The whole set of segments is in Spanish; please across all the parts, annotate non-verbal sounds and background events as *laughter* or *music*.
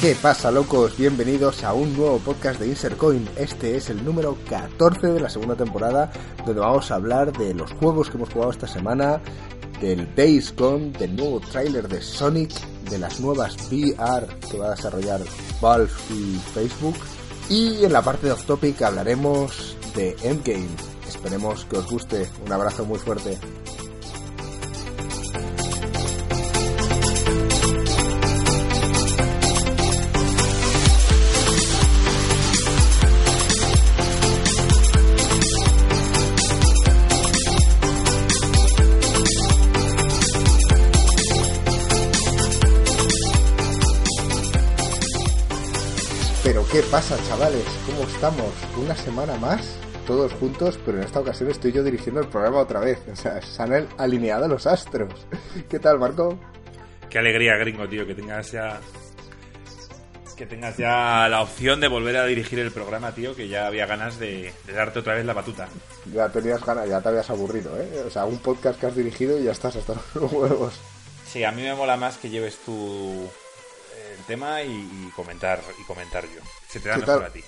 ¿Qué pasa, locos? Bienvenidos a un nuevo podcast de Insercoin. Este es el número 14 de la segunda temporada, donde vamos a hablar de los juegos que hemos jugado esta semana, del Days Gone, del nuevo tráiler de Sonic, de las nuevas VR que va a desarrollar Valve y Facebook. Y en la parte de Off Topic hablaremos de Endgame. Esperemos que os guste. Un abrazo muy fuerte. ¿Qué pasa, chavales? ¿Cómo estamos? Una semana más, todos juntos, pero en esta ocasión estoy yo dirigiendo el programa otra vez. O sea, se han alineado los astros. ¿Qué tal, Marco? Qué alegría, gringo, tío, que tengas ya. Que tengas ya la opción de volver a dirigir el programa, tío, que ya había ganas de, de darte otra vez la batuta. Ya tenías ganas, ya te habías aburrido, ¿eh? O sea, un podcast que has dirigido y ya estás hasta *laughs* los huevos. Sí, a mí me mola más que lleves el tema y, y comentar y comentar yo. Se te da ¿Qué mejor tal? a ti.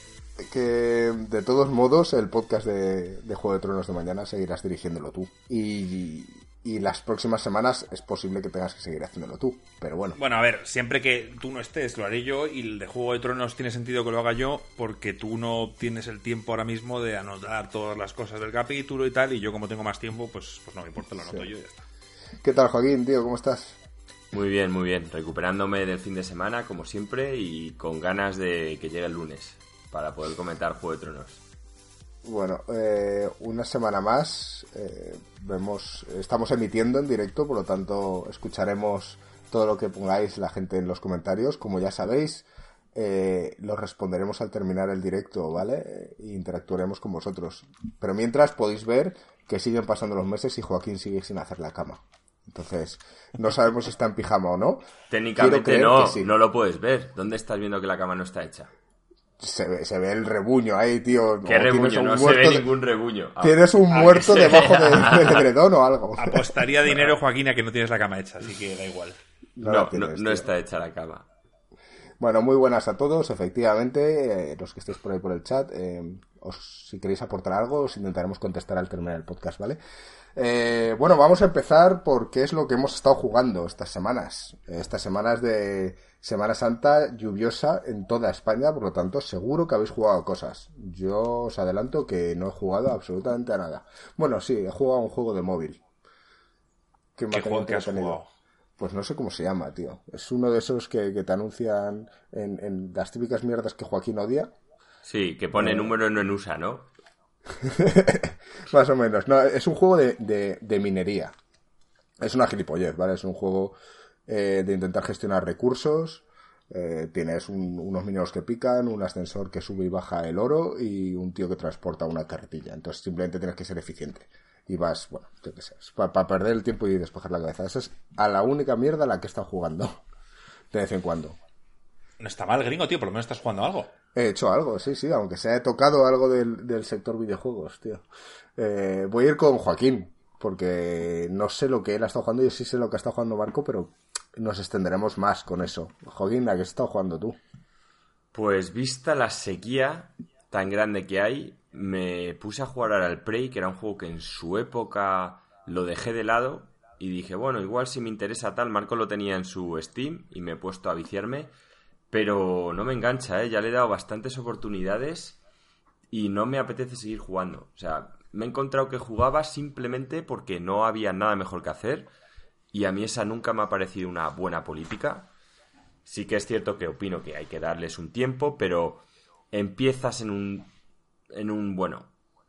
Que de todos modos, el podcast de, de Juego de Tronos de mañana seguirás dirigiéndolo tú. Y, y las próximas semanas es posible que tengas que seguir haciéndolo tú. Pero bueno, Bueno, a ver, siempre que tú no estés, lo haré yo. Y el de Juego de Tronos tiene sentido que lo haga yo, porque tú no tienes el tiempo ahora mismo de anotar todas las cosas del capítulo y tal. Y yo, como tengo más tiempo, pues, pues no me importa, lo anoto yo y ya está. ¿qué tal, Joaquín, tío? ¿Cómo estás? Muy bien, muy bien. Recuperándome del fin de semana, como siempre, y con ganas de que llegue el lunes para poder comentar Juego de Tronos. Bueno, eh, una semana más. eh, vemos, estamos emitiendo en directo, por lo tanto escucharemos todo lo que pongáis la gente en los comentarios. Como ya sabéis, eh, los responderemos al terminar el directo, ¿vale? E interactuaremos con vosotros. Pero mientras podéis ver que siguen pasando los meses y Joaquín sigue sin hacer la cama. Entonces, no sabemos si está en pijama o no. Técnicamente no, sí. no lo puedes ver. ¿Dónde estás viendo que la cama no está hecha? Se ve, se ve el rebuño ahí, tío. ¿Qué rebuño? un No se muerto ve de- ningún rebuño. Ah, Tienes un ah, muerto debajo de- del edredón o algo. *laughs* Apostaría dinero, Joaquín, a que no tienes la cama hecha, así que da igual. No No, no, tienes, no tío. está hecha la cama. Bueno, muy buenas a todos, efectivamente, eh, los que estéis por ahí por el chat, eh, os, si queréis aportar algo, os intentaremos contestar al terminar el podcast, ¿vale? Eh, bueno, vamos a empezar por qué es lo que hemos estado jugando estas semanas. Eh, Estas semanas de Semana Santa lluviosa en toda España, por lo tanto, seguro que habéis jugado cosas. Yo os adelanto que no he jugado absolutamente a nada. Bueno, sí, he jugado a un juego de móvil. ¿Qué juego que has jugado? Pues no sé cómo se llama, tío. Es uno de esos que, que te anuncian en, en las típicas mierdas que Joaquín odia. Sí, que Eh. pone número no en USA, ¿no? *laughs* Más o menos. No, es un juego de, minería. Es una gilipollez, ¿vale? Es un juego eh, de intentar gestionar recursos. Eh, tienes un- unos mineros que pican, un ascensor que sube y baja el oro y un tío que transporta una carretilla. Entonces simplemente tienes que ser eficiente. Y vas, bueno, para perder el tiempo y despejar la cabeza. Esa es a la única mierda a la que he estado jugando. De vez en cuando. No está mal, gringo, tío, por lo menos estás jugando algo. He hecho algo, sí, sí, aunque se ha tocado algo del, del sector videojuegos, tío. Eh, voy a ir con Joaquín, porque no sé lo que él ha estado jugando, yo sí sé lo que ha estado jugando Marco, pero nos extenderemos más con eso. Joaquín, ¿a qué has estado jugando tú? Pues vista la sequía tan grande que hay, me puse a jugar ahora al Prey, que era un juego que en su época lo dejé de lado y dije, bueno, igual si me interesa tal, Marco lo tenía en su Steam y me he puesto a viciarme, pero no me engancha, ¿eh? ya le he dado bastantes oportunidades y no me apetece seguir jugando. O sea, me he encontrado que jugaba simplemente porque no había nada mejor que hacer y a mí esa nunca me ha parecido una buena política. Sí que es cierto que opino que hay que darles un tiempo, pero empiezas en un. en un. bueno.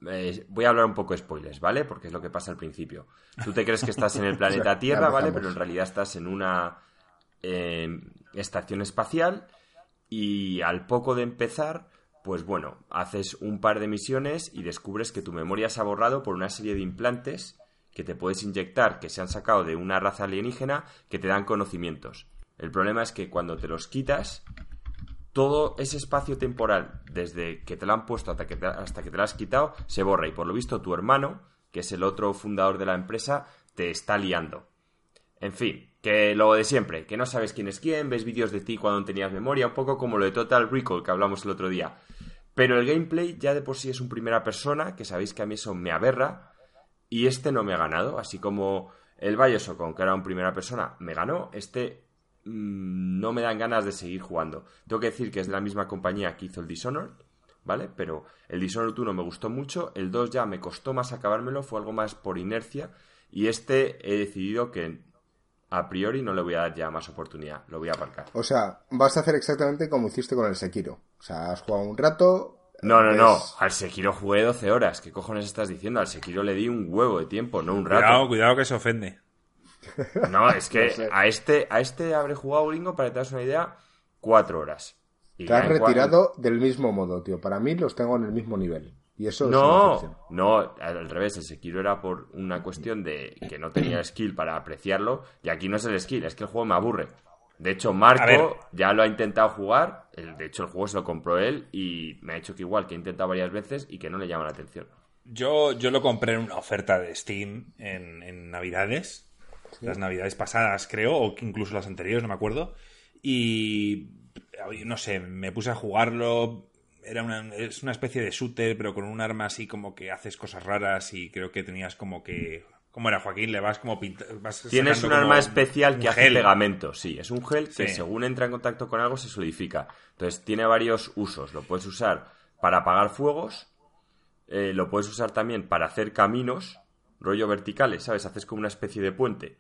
eh, voy a hablar un poco de spoilers, ¿vale? Porque es lo que pasa al principio. Tú te crees que estás en el *laughs* planeta Tierra, ¿vale? Pero en realidad estás en una eh, estación espacial y al poco de empezar, pues bueno, haces un par de misiones y descubres que tu memoria se ha borrado por una serie de implantes que te puedes inyectar, que se han sacado de una raza alienígena, que te dan conocimientos. El problema es que cuando te los quitas, todo ese espacio temporal, desde que te lo han puesto hasta que te, hasta que te lo has quitado, se borra. Y por lo visto tu hermano, que es el otro fundador de la empresa, te está liando. En fin, que lo de siempre, que no sabes quién es quién, ves vídeos de ti cuando tenías memoria, un poco como lo de Total Recall que hablamos el otro día. Pero el gameplay ya de por sí es un primera persona, que sabéis que a mí eso me aberra, y este no me ha ganado, así como el Bioshock, que era un primera persona, me ganó, este mm, no me dan ganas de seguir jugando. Tengo que decir que es de la misma compañía que hizo el Dishonored, ¿vale? Pero el Dishonored 1 me gustó mucho, el 2 ya me costó más acabármelo, fue algo más por inercia, y este he decidido que a priori no le voy a dar ya más oportunidad, lo voy a aparcar. O sea, vas a hacer exactamente como hiciste con el Sekiro. O sea, has jugado un rato. No, no, no. Al Sekiro jugué 12 horas. ¿Qué cojones estás diciendo? Al Sekiro le di un huevo de tiempo, no un rato. Cuidado, cuidado que se ofende. No, es que *laughs* No sé. a este a este habré jugado, gringo, para que te das una idea, cuatro horas. Y Te has retirado del mismo modo, tío. Para mí los tengo en el mismo nivel. Y eso es una No, decepción. no, al revés, el Sekiro era por una cuestión de que no tenía skill para apreciarlo, y aquí no es el skill, es que el juego me aburre. De hecho. Marco ya lo ha intentado jugar, de hecho el juego se lo compró él y me ha dicho que igual, que ha intentado varias veces y que no le llama la atención. Yo, yo lo compré en una oferta de Steam en, en Navidades. Las Navidades pasadas, creo, o incluso las anteriores, no me acuerdo. Y no sé, me puse a jugarlo. Era una, es una especie de shooter, pero con un arma así como que haces cosas raras y creo que tenías como que. ¿Cómo era, Joaquín? Le vas como pinta, vas Tienes un arma especial que hace pegamento, sí. Es un gel que según entra en contacto con algo se solidifica. Entonces tiene varios usos. Lo puedes usar para apagar fuegos, eh, lo puedes usar también para hacer caminos, rollo verticales, ¿sabes? Haces como una especie de puente.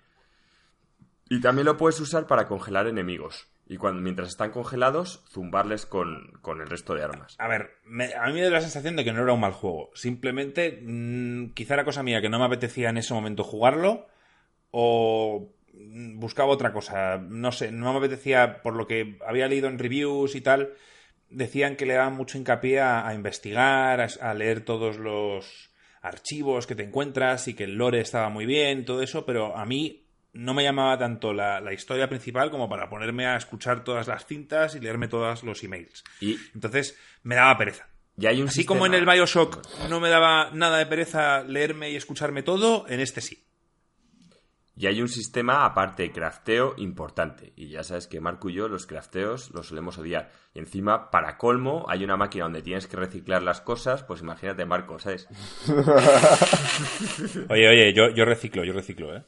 Y también lo puedes usar para congelar enemigos. Y cuando, mientras están congelados, zumbarles con, con el resto de armas. A ver, a mí me da la sensación de que no era un mal juego. Simplemente, mm, quizá era cosa mía que no me apetecía en ese momento jugarlo o mm, buscaba otra cosa. No sé, no me apetecía, por lo que había leído en reviews y tal, decían que le daban mucho hincapié a, a investigar, a, a leer todos los archivos que te encuentras y que el lore estaba muy bien, todo eso, pero a mí no me llamaba tanto la, la historia principal como para ponerme a escuchar todas las cintas y leerme todos los emails. Y, Entonces me daba pereza. y hay un Así como en el Bioshock no me daba nada de pereza leerme y escucharme todo, en este sí. Y hay un sistema aparte de crafteo importante. Y ya sabes que Marco y yo los crafteos los solemos odiar. Y encima, para colmo, hay una máquina donde tienes que reciclar las cosas. Pues imagínate, Marco, ¿sabes? *laughs* Oye, oye, yo, yo reciclo, yo reciclo, ¿eh?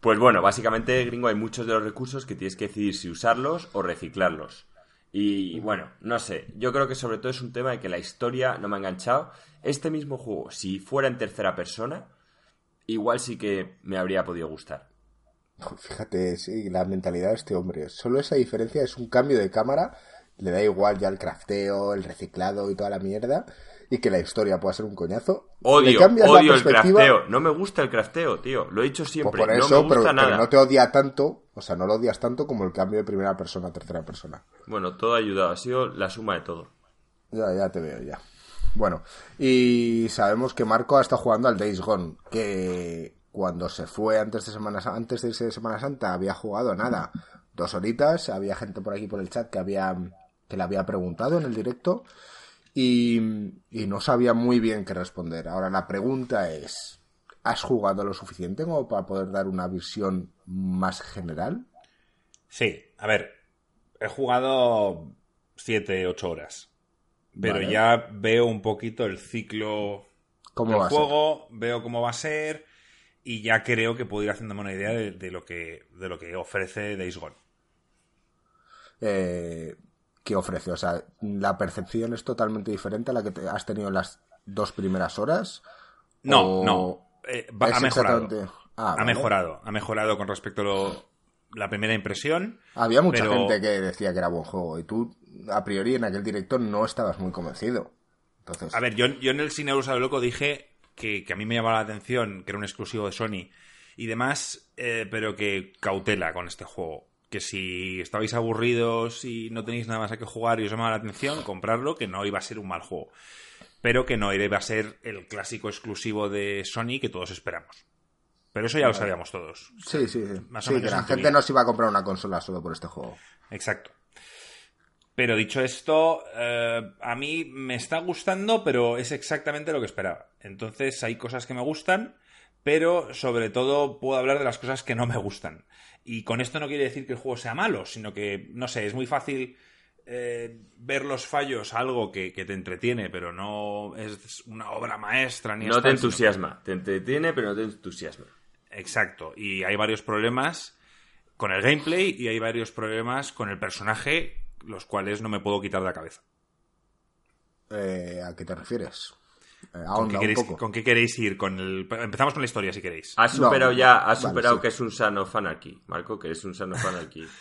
Pues bueno, básicamente, gringo, hay muchos de los recursos que tienes que decidir si usarlos o reciclarlos. Y bueno, no sé, yo creo que sobre todo es un tema de que la historia no me ha enganchado. Este mismo juego, si fuera en tercera persona, igual sí que me habría podido gustar. *laughs* Fíjate, sí, la mentalidad de este hombre. Solo esa diferencia es un cambio de cámara. Le da igual ya el crafteo, el reciclado y toda la mierda. Y que la historia pueda ser un coñazo. Odio, odio el crafteo. No me gusta el crafteo, tío. Lo he dicho Pues siempre. por no eso, me pero, gusta pero nada. no te odia tanto. O sea, no lo odias tanto como el cambio de primera persona a tercera persona. Bueno, todo ha ayudado. Ha sido la suma de todo. Ya, ya te veo, ya. Bueno, y sabemos que Marco ha estado jugando al Days Gone, que cuando se fue antes de Semana, antes de irse de Semana Santa había jugado nada, dos horitas, había gente por aquí por el chat que había que le había preguntado en el directo y, y no sabía muy bien qué responder. Ahora la pregunta es, ¿has jugado lo suficiente como para poder dar una visión más general? Sí, a ver, he jugado 7, 8 horas. Pero Vale. ya veo un poquito el ciclo ¿Cómo del juego, veo cómo va a ser y ya creo que puedo ir haciéndome una idea de, de lo, que, de lo que ofrece Days Gone. eh, que ofrece. O sea, la percepción es totalmente diferente a la que te- has tenido en las dos primeras horas. No, no. eh, va- ha mejorado. exactamente- Ah, ha vale. mejorado. Ha mejorado con respecto a lo- la primera impresión. Había mucha pero- gente que decía que era buen juego y tú, a priori, en aquel directo no estabas muy convencido. Entonces, A ver, yo, yo en el Cine lo Loco dije que, que a mí me llamaba la atención, que era un exclusivo de Sony y demás, eh, pero que cautela con este juego. Que si estabais aburridos y no tenéis nada más a que jugar y os llamaba la atención, comprarlo, que no iba a ser un mal juego. Pero que no iba a ser el clásico exclusivo de Sony que todos esperamos. Pero eso ya lo sabíamos todos. Sí, sí, sí. Más o menos que la en gente no se iba a comprar una consola solo por este juego. Exacto. Pero dicho esto, eh, a mí me está gustando, pero es exactamente lo que esperaba. Entonces hay cosas que me gustan, pero sobre todo puedo hablar de las cosas que no me gustan. Y con esto no quiere decir que el juego sea malo, sino que, no sé, es muy fácil eh, ver los fallos, algo que, que te entretiene, pero no es una obra maestra ni No te que- entusiasma. Te entretiene, pero no te entusiasma. Exacto. Y hay varios problemas con el gameplay y hay varios problemas con el personaje, los cuales no me puedo quitar de la cabeza. Eh, ¿A qué te refieres? Eh, ¿Con qué, un queréis, poco. ¿Con qué queréis ir? Con el... Empezamos con la historia, si queréis. Has superado No, ya, has vale, superado sí. que es un Son of Anarchy, Marco, que eres un Son of Anarchy. *laughs*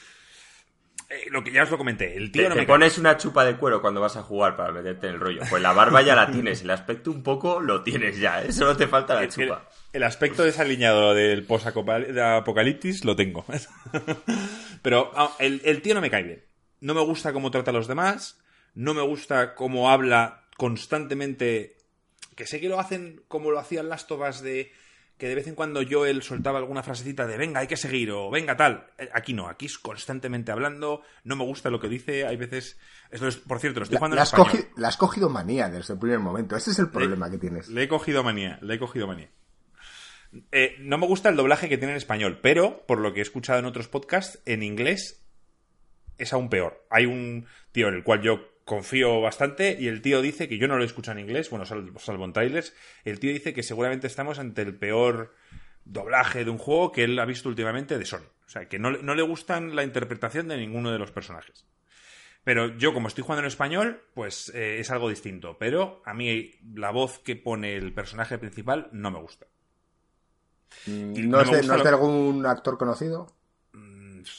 Eh, lo que ya os lo comenté. El tío Te, no te me cae. pones una chupa de cuero cuando vas a jugar para meterte en el rollo. Pues la barba ya la *laughs* tienes, el aspecto un poco lo tienes ya, ¿eh? solo te falta la El, chupa. el aspecto desaliñado del post-apocalipsis lo tengo. *laughs* Pero ah, el, el tío no me cae bien. No me gusta cómo trata a los demás. No me gusta cómo habla constantemente. Que sé que lo hacen como lo hacían las tobas de. Que de vez en cuando Joel soltaba alguna frasecita de venga, hay que seguir o venga tal. Eh, Aquí no, aquí es constantemente hablando. No me gusta lo que dice. Hay veces. Esto es, por cierto, lo estoy La, jugando la en has español. la has cogido manía desde el primer momento. Ese es el problema que tienes. Le he cogido manía, le he cogido manía. Eh, no me gusta el doblaje que tiene en español, pero por lo que he escuchado en otros podcasts, en inglés es aún peor. Hay un tío en el cual yo confío bastante y el tío dice que yo no lo he escuchado en inglés, bueno, sal- salvo en trailers, el tío dice que seguramente estamos ante el peor doblaje de un juego que él ha visto últimamente de Sony. O sea, que no, le- no le gustan la interpretación de ninguno de los personajes. Pero yo, como estoy jugando en español, pues eh, es algo distinto. Pero a mí la voz que pone el personaje principal no me gusta. Mm, y ¿No, no es me de, gusta ¿No es lo- de algún actor conocido?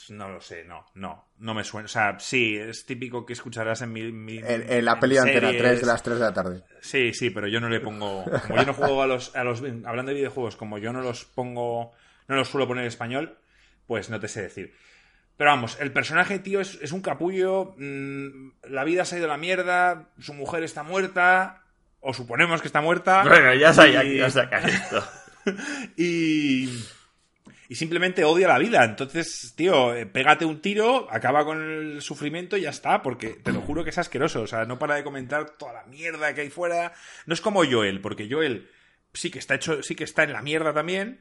Mm, No lo sé, no, no, no me suena. O sea, sí, es típico que escucharás en mi... mi- En, en la peli de Antena series. 3 de las 3 de la tarde. Sí, sí, pero yo no le pongo. Como yo no juego a los, a los. Hablando de videojuegos, como yo no los pongo. No los suelo poner en español, pues no te sé decir. Pero vamos, el personaje, tío, es, es un capullo. mm, la vida se ha ido a la mierda. Su mujer está muerta. O suponemos que está muerta. Bueno, ya sabía y- que iba a sacar esto. y, y simplemente odia la vida. Entonces, tío, eh, pégate un tiro, acaba con el sufrimiento y ya está, porque te lo juro que es asqueroso. O sea, no para de comentar toda la mierda que hay fuera. No es como Joel, porque Joel sí que está hecho, sí que está en la mierda también.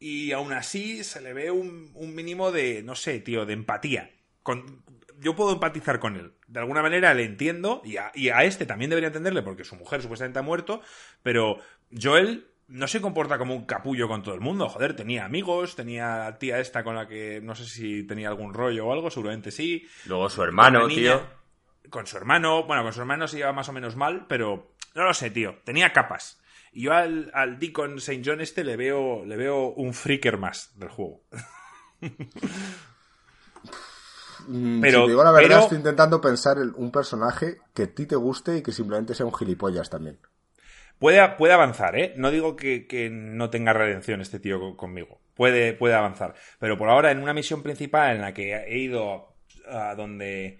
Y aún así se le ve un, mínimo de, no sé, tío, de empatía. Con, yo puedo empatizar con él. De alguna manera le entiendo, y a, y a este también debería entenderle, porque su mujer supuestamente ha muerto, pero Joel no se comporta como un capullo con todo el mundo. Joder, tenía amigos, tenía a tía esta con la que no sé si tenía algún rollo o algo, seguramente sí. Luego su hermano, niña, tío. Con su hermano, bueno, con su hermano se lleva más o menos mal, pero no lo sé, tío. Tenía capas. Y yo al, al Deacon St. John este le veo, le veo un freaker más del juego. Mm, Pero- si te digo la verdad, pero- estoy intentando pensar en un personaje que a ti te guste y que simplemente sea un gilipollas también. Puede, puede avanzar, ¿eh? No digo que, que no tenga redención este tío con- conmigo. Puede, puede avanzar. Pero por ahora, en una misión principal en la que he ido a donde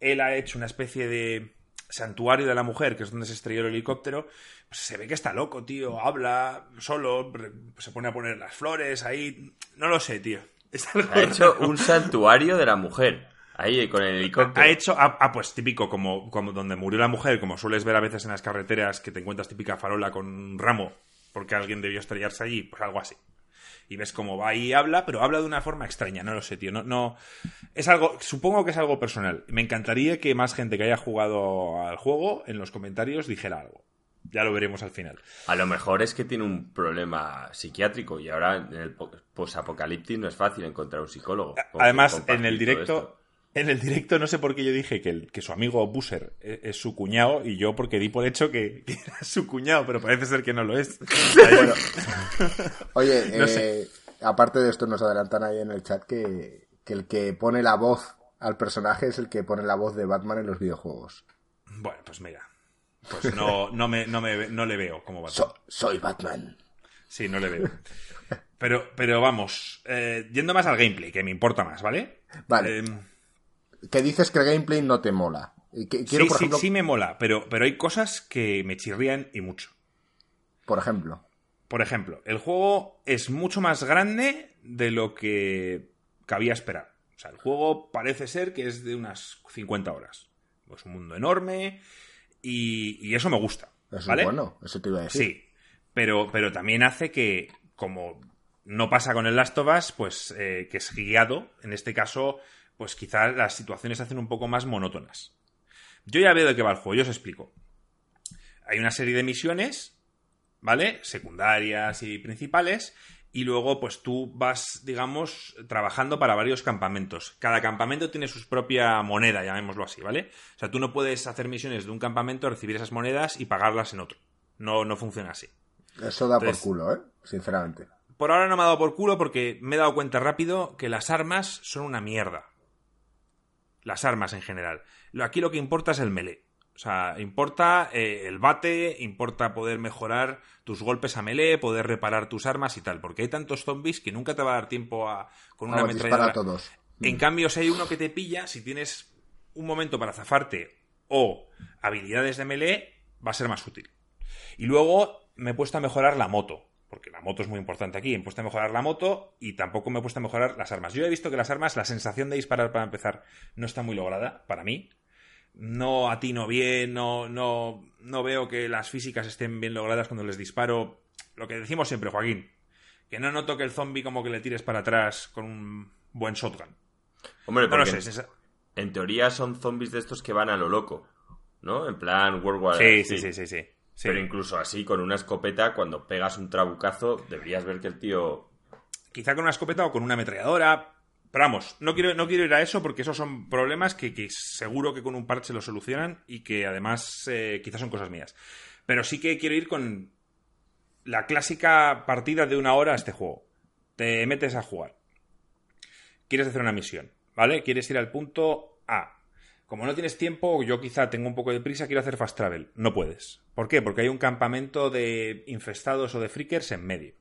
él ha hecho una especie de santuario de la mujer, que es donde se estrelló el helicóptero, pues se ve que está loco, tío. Habla solo, se pone a poner las flores ahí. No lo sé, tío. *laughs* Ha hecho un santuario de la mujer. Ahí, con el helicóptero. Ha hecho, ah, ah, pues típico, como, como donde murió la mujer, como sueles ver a veces en las carreteras que te encuentras típica farola con un ramo, porque alguien debió estrellarse allí, pues algo así. Y ves cómo va y habla, pero habla de una forma extraña, no lo sé, tío. No, no. Es algo, supongo que es algo personal. Me encantaría que más gente que haya jugado al juego en los comentarios dijera algo. Ya lo veremos al final. A lo mejor es que tiene un problema psiquiátrico y ahora en el po- posapocalipsis no es fácil encontrar un psicólogo. Además, en el directo. En el directo no sé por qué yo dije que, el- que su amigo Busser es, es su cuñado y yo porque di por hecho que, que era su cuñado, pero parece ser que no lo es. *laughs* Bueno, oye, *laughs* No eh, aparte de esto, nos adelantan ahí en el chat que, que el que pone la voz al personaje es el que pone la voz de Batman en los videojuegos. bueno, pues mira. Pues no, no, me, no, me, no le veo como Batman. So- soy Batman. Sí, no le veo. Pero, pero vamos, eh, yendo más al gameplay, que me importa más, ¿vale? Vale. Eh, Que dices que el gameplay no te mola. Quiero, sí, por sí, me mola, pero, pero hay cosas que me chirrían y mucho. por ejemplo. Por ejemplo, el juego es mucho más grande de lo que cabía esperar. O sea, el juego parece ser que es de unas 50 horas. Es un mundo enorme y, y eso me gusta. Eso ¿vale? es bueno, eso te iba a decir. Sí, pero, pero también hace que, como no pasa con el Last of Us, pues eh, que es guiado, en este caso, pues quizás las situaciones se hacen un poco más monótonas. Yo ya veo de qué va el juego, yo os explico. Hay una serie de misiones, ¿vale? Secundarias y principales, y luego pues tú vas, digamos, trabajando para varios campamentos. Cada campamento tiene su propia moneda, llamémoslo así, ¿vale? O sea, tú no puedes hacer misiones de un campamento, recibir esas monedas y pagarlas en otro. No, no funciona así. Eso da Entonces- por culo, ¿eh? Sinceramente. Por ahora no me ha dado por culo porque me he dado cuenta rápido que las armas son una mierda. Las armas en general. Lo- Aquí lo que importa es el melee. O sea, importa eh, el bate, importa poder mejorar tus golpes a melee, poder reparar tus armas y tal. Porque hay tantos zombies que nunca te va a dar tiempo a con una Vamos, dispara ametralladora. a todos. En cambio, si hay uno que te pilla, si tienes un momento para zafarte o habilidades de melee, va a ser más útil. Y luego me he puesto a mejorar la moto, porque la moto es muy importante aquí. Me he puesto a mejorar la moto y tampoco me he puesto a mejorar las armas. Yo he visto que las armas, la sensación de disparar para empezar, no está muy lograda para mí. No atino bien, no, no, no veo que las físicas estén bien logradas cuando les disparo. Lo que decimos siempre, Joaquín, que no noto que el zombie como que le tires para atrás con un buen shotgun. Hombre, No lo sé, en teoría son zombies de estos que van a lo loco, ¿no? En plan World War Sí, sí, sí, sí, sí. Sí. Pero incluso así, con una escopeta, cuando pegas un trabucazo, deberías ver que el tío... Quizá con una escopeta o con una ametralladora. Pero vamos, no quiero, no quiero ir a eso porque esos son problemas que, que seguro que con un parche lo solucionan y que además eh, quizás son cosas mías. Pero sí que quiero ir con la clásica partida de una hora a este juego. Te metes a jugar. Quieres hacer una misión, ¿vale? Quieres ir al punto A. Como no tienes tiempo, yo quizá tengo un poco de prisa, quiero hacer fast travel. No puedes. ¿Por qué? Porque hay un campamento de infestados o de freakers en medio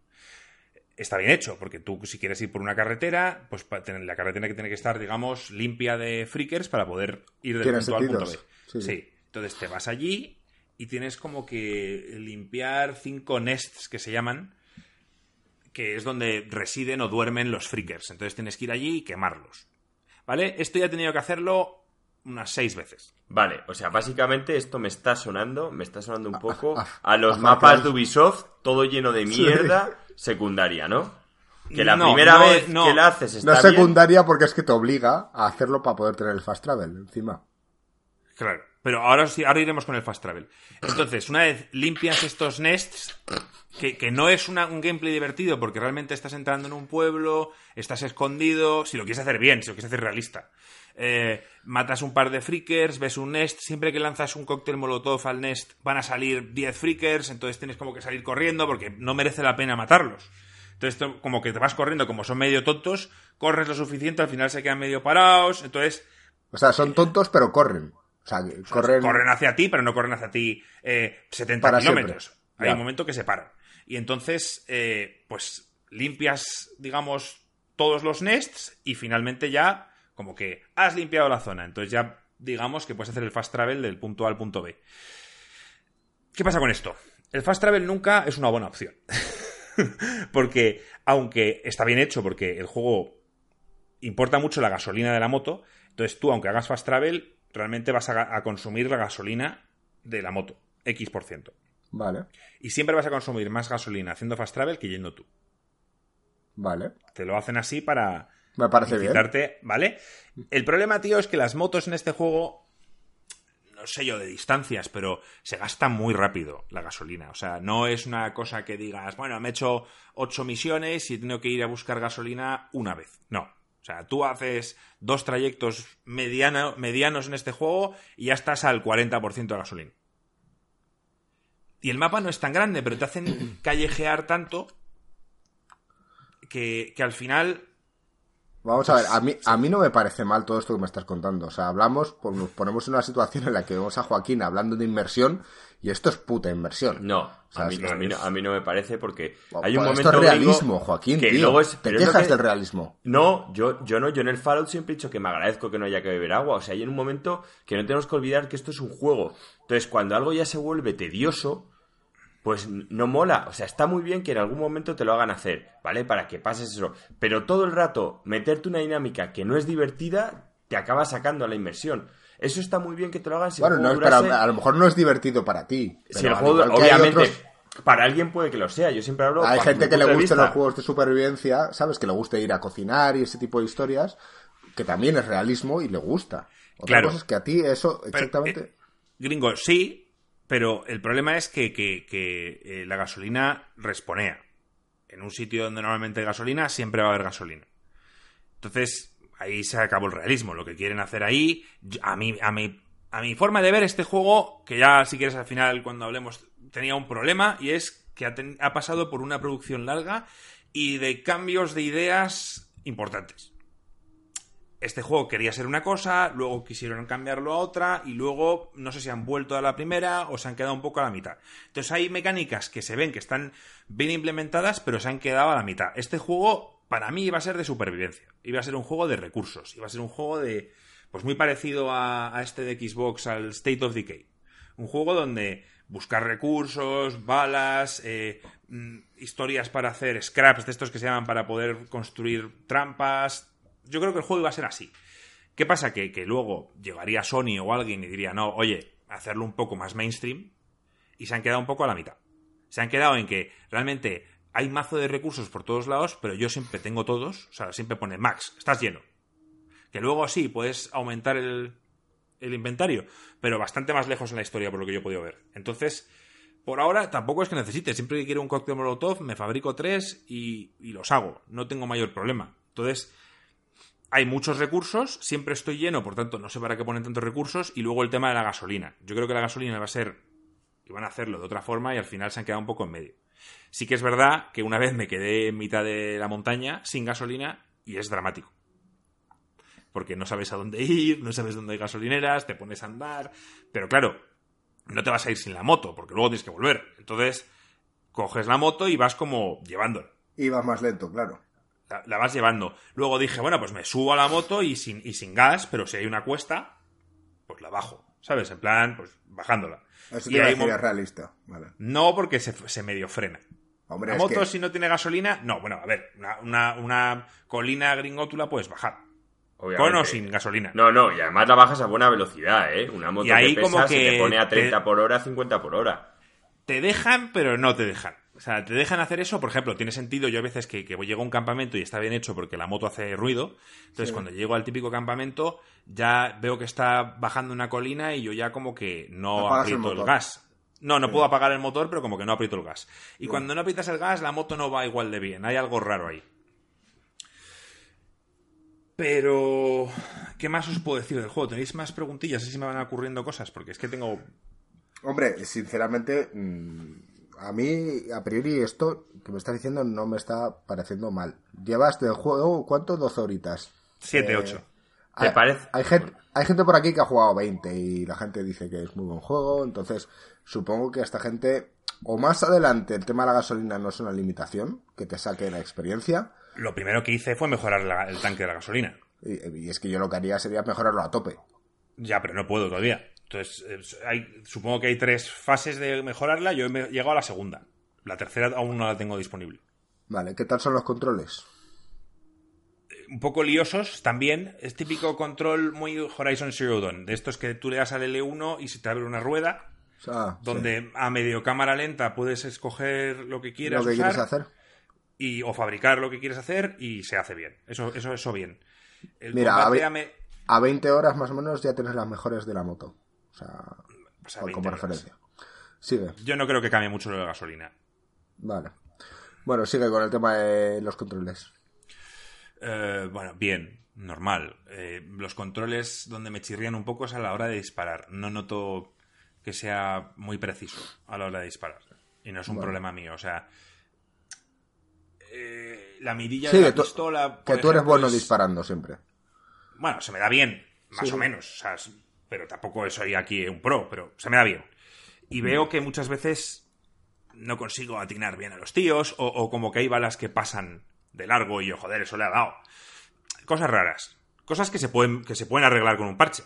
está bien hecho, porque tú si quieres ir por una carretera, pues la carretera que tiene que estar, digamos, limpia de freakers para poder ir del punto A al punto B. Sí, sí. Entonces te vas allí y tienes como que limpiar cinco nests que se llaman, que es donde residen o duermen los freakers. Entonces tienes que ir allí y quemarlos. ¿Vale? Esto ya he tenido que hacerlo unas seis veces. Vale, o sea, básicamente esto me está sonando, me está sonando un poco a- a los a Far mapas de Ubisoft, todo lleno de mierda secundaria, ¿no? Que la No, primera no, vez no. que la haces No está es bien. secundaria porque es que te obliga a hacerlo para poder tener el fast travel encima. Claro. Pero ahora sí, ahora iremos con el fast travel. Entonces, una vez limpias estos nests, que, que no es un gameplay divertido, porque realmente estás entrando en un pueblo, estás escondido, si lo quieres hacer bien, si lo quieres hacer realista. Eh, matas un par de freakers, ves un nest, siempre que lanzas un cóctel molotov al nest van a salir 10 freakers, entonces tienes como que salir corriendo porque no merece la pena matarlos. Entonces, como que te vas corriendo, como son medio tontos, corres lo suficiente, al final se quedan medio parados, entonces O sea, son tontos pero corren. O sea, que corren... corren hacia ti, pero no corren hacia ti eh, 70 Para kilómetros. siempre. Hay Ya. un momento que se paran. Y entonces, eh, pues limpias, digamos, todos los nests y finalmente ya, como que has limpiado la zona. Entonces ya, digamos, que puedes hacer el fast travel del punto A al punto B. ¿Qué pasa con esto? El fast travel nunca es una buena opción. *laughs* porque, aunque está bien hecho, porque el juego importa mucho la gasolina de la moto, entonces tú, aunque hagas fast travel, realmente vas a, consumir la gasolina de la moto, X por ciento. Vale, Y siempre vas a consumir más gasolina haciendo fast travel que yendo tú. vale. Te lo hacen así para Me parece bien. incitarte, ¿vale? El problema, tío, es que las motos en este juego, no sé yo de distancias, pero se gasta muy rápido la gasolina. O sea, no es una cosa que digas, bueno, me he hecho ocho misiones y tengo que ir a buscar gasolina una vez. No. O sea, tú haces dos trayectos mediano- medianos en este juego y ya estás al 40% de gasolina. Y el mapa no es tan grande, pero te hacen callejear tanto que, que al final Vamos a ver, a mí, a mí no me parece mal todo esto que me estás contando. O sea, hablamos, pues nos ponemos en una situación en la que vemos a Joaquín hablando de inmersión y esto es puta inmersión. No, O sea, a mí, es a, mí no, a mí no me parece porque Bueno, hay un pues momento Esto es realismo, Joaquín, que tío. luego es- Te quejas que- del realismo. No, yo, yo no, yo en el Fallout siempre he dicho que me agradezco que no haya que beber agua. O sea, hay un momento que no tenemos que olvidar que esto es un juego. Entonces, cuando algo ya se vuelve tedioso, pues no mola. O sea, está muy bien que en algún momento te lo hagan hacer, ¿vale? Para que pases eso. Pero todo el rato meterte una dinámica que no es divertida te acaba sacando a la inversión. Eso está muy bien que te lo hagan si el Bueno, no juego es para- durase- a lo mejor no es divertido para ti. si pero el al juego, obviamente, otros- para alguien puede que lo sea. Yo siempre hablo. Hay gente que le gusten los juegos de supervivencia, ¿sabes? Que le guste ir a cocinar y ese tipo de historias, que también es realismo y le gusta. Otra Claro. cosa es que a ti eso, Pero, exactamente... eh, gringo, sí, pero el problema es que, eh, la gasolina responea. En un sitio donde normalmente hay gasolina, siempre va a haber gasolina. Entonces, ahí se acabó el realismo. Lo que quieren hacer ahí, a mí, a mi, a mi forma de ver este juego, que ya si quieres al final cuando hablemos, tenía un problema, y es que ha pasado por una producción larga y de cambios de ideas importantes este juego quería ser una cosa, luego quisieron cambiarlo a otra y luego no sé si han vuelto a la primera o se han quedado un poco a la mitad. Entonces hay mecánicas que se ven que están bien implementadas pero se han quedado a la mitad. Este juego para mí iba a ser de supervivencia, iba a ser un juego de recursos, iba a ser un juego de pues muy parecido a, a este de Xbox al State of Decay. Un juego donde buscar recursos, balas, eh, mm, historias para hacer scraps de estos que se llaman para poder construir trampas. Yo creo que el juego iba a ser así. ¿Qué pasa? Que, que luego llegaría Sony o alguien y diría, no, oye, hacerlo un poco más mainstream. Y se han quedado un poco a la mitad. Se han quedado en que realmente hay mazo de recursos por todos lados, pero yo siempre tengo todos. O sea, siempre pone Max, estás lleno. Que luego sí, puedes aumentar el, el inventario, pero bastante más lejos en la historia por lo que yo he podido ver. Entonces, por ahora tampoco es que necesite. Siempre que quiero un cóctel molotov, me fabrico tres y, y los hago. No tengo mayor problema. Entonces, hay muchos recursos, siempre estoy lleno, por tanto, no sé para qué ponen tantos recursos. Y luego el tema de la gasolina. Yo creo que la gasolina va a ser. Iban a hacerlo de otra forma y al final se han quedado un poco en medio. Sí que es verdad que una vez me quedé en mitad de la montaña sin gasolina y es dramático porque no sabes a dónde ir, no sabes dónde hay gasolineras, te pones a andar, pero claro, no te vas a ir sin la moto, porque luego tienes que volver. Entonces, coges la moto y vas como llevándola. Iba más lento, claro. La, vas llevando. Luego dije, bueno, pues me subo a la moto y sin, y sin gas, pero si hay una cuesta, pues la bajo. ¿Sabes? En plan, pues bajándola. Eso Y te realista. Vale. No, porque se, se medio frena. Hombre, La moto, que- si no tiene gasolina, no, bueno, a ver, una, una, una colina gringo tú la puedes bajar. Obviamente. Con o sin gasolina. No, no, y además la bajas a buena velocidad, ¿eh? Una moto Y ahí que pesa como se que te pone a 30 te- por hora, 50 por hora. te dejan, pero no te dejan. O sea, te dejan hacer eso, por ejemplo, tiene sentido. Yo a veces que, que llego a un campamento y está bien hecho porque la moto hace ruido. Entonces, cuando llego al típico campamento, ya veo que está bajando una colina y yo ya como que no Apagas aprieto el, gas. No, no puedo apagar el motor, pero como que no aprieto el gas. Y cuando no aprietas el gas, la moto no va igual de bien. Hay algo raro ahí. Pero, ¿qué más os puedo decir del juego? ¿Tenéis más preguntillas? Así se me van ocurriendo cosas, porque es que tengo Hombre, sinceramente, mm, a mí, a priori, esto que me estás diciendo no me está pareciendo mal. Llevas del juego, ¿cuánto? 12 horitas. 7, Eh, 8. ¿Te hay, parece? Hay gente, hay gente por aquí que ha jugado 20 y la gente dice que es muy buen juego, entonces supongo que a esta gente, o más adelante, el tema de la gasolina no es una limitación, que te saque la experiencia, Lo primero que hice fue mejorar la- el tanque de la gasolina. y, y es que yo lo que haría sería mejorarlo a tope. Ya, pero no puedo todavía. Entonces, eh, hay, supongo que hay tres fases de mejorarla. Yo he llegado a la segunda. La tercera aún no la tengo disponible. Vale, ¿qué tal son los controles? Un poco liosos también. Es típico control muy Horizon Zero Dawn. De estos que tú le das al L1 y se te abre una rueda. Donde a medio cámara lenta puedes escoger lo que quieras lo que usar quieres hacer. Y, o fabricar lo que quieres hacer y se hace bien. Eso, eso, eso bien. El Mira, a a ver- me- A 20 horas más o menos ya tienes las mejores de la moto. O sea, como 20 horas. referencia. Sigue. Yo no creo que cambie mucho lo de la gasolina. Vale. Bueno, sigue con el tema de los controles. Eh, bueno, bien, normal. Eh, los controles donde me chirrían un poco es a la hora de disparar. No noto que sea muy preciso a la hora de disparar. Y no es un problema mío. O sea, eh, la mirilla Sí, de la tú, pistola. que tú eres bueno es- disparando siempre. Bueno, se me da bien, más Sí. o menos. o sea, pero tampoco soy aquí un pro, pero se me da bien. Y veo que muchas veces no consigo atinar bien a los tíos, o, o como que hay balas que pasan de largo y yo, joder, eso le ha dado. Cosas raras. Cosas que se pueden, que se pueden arreglar con un parche.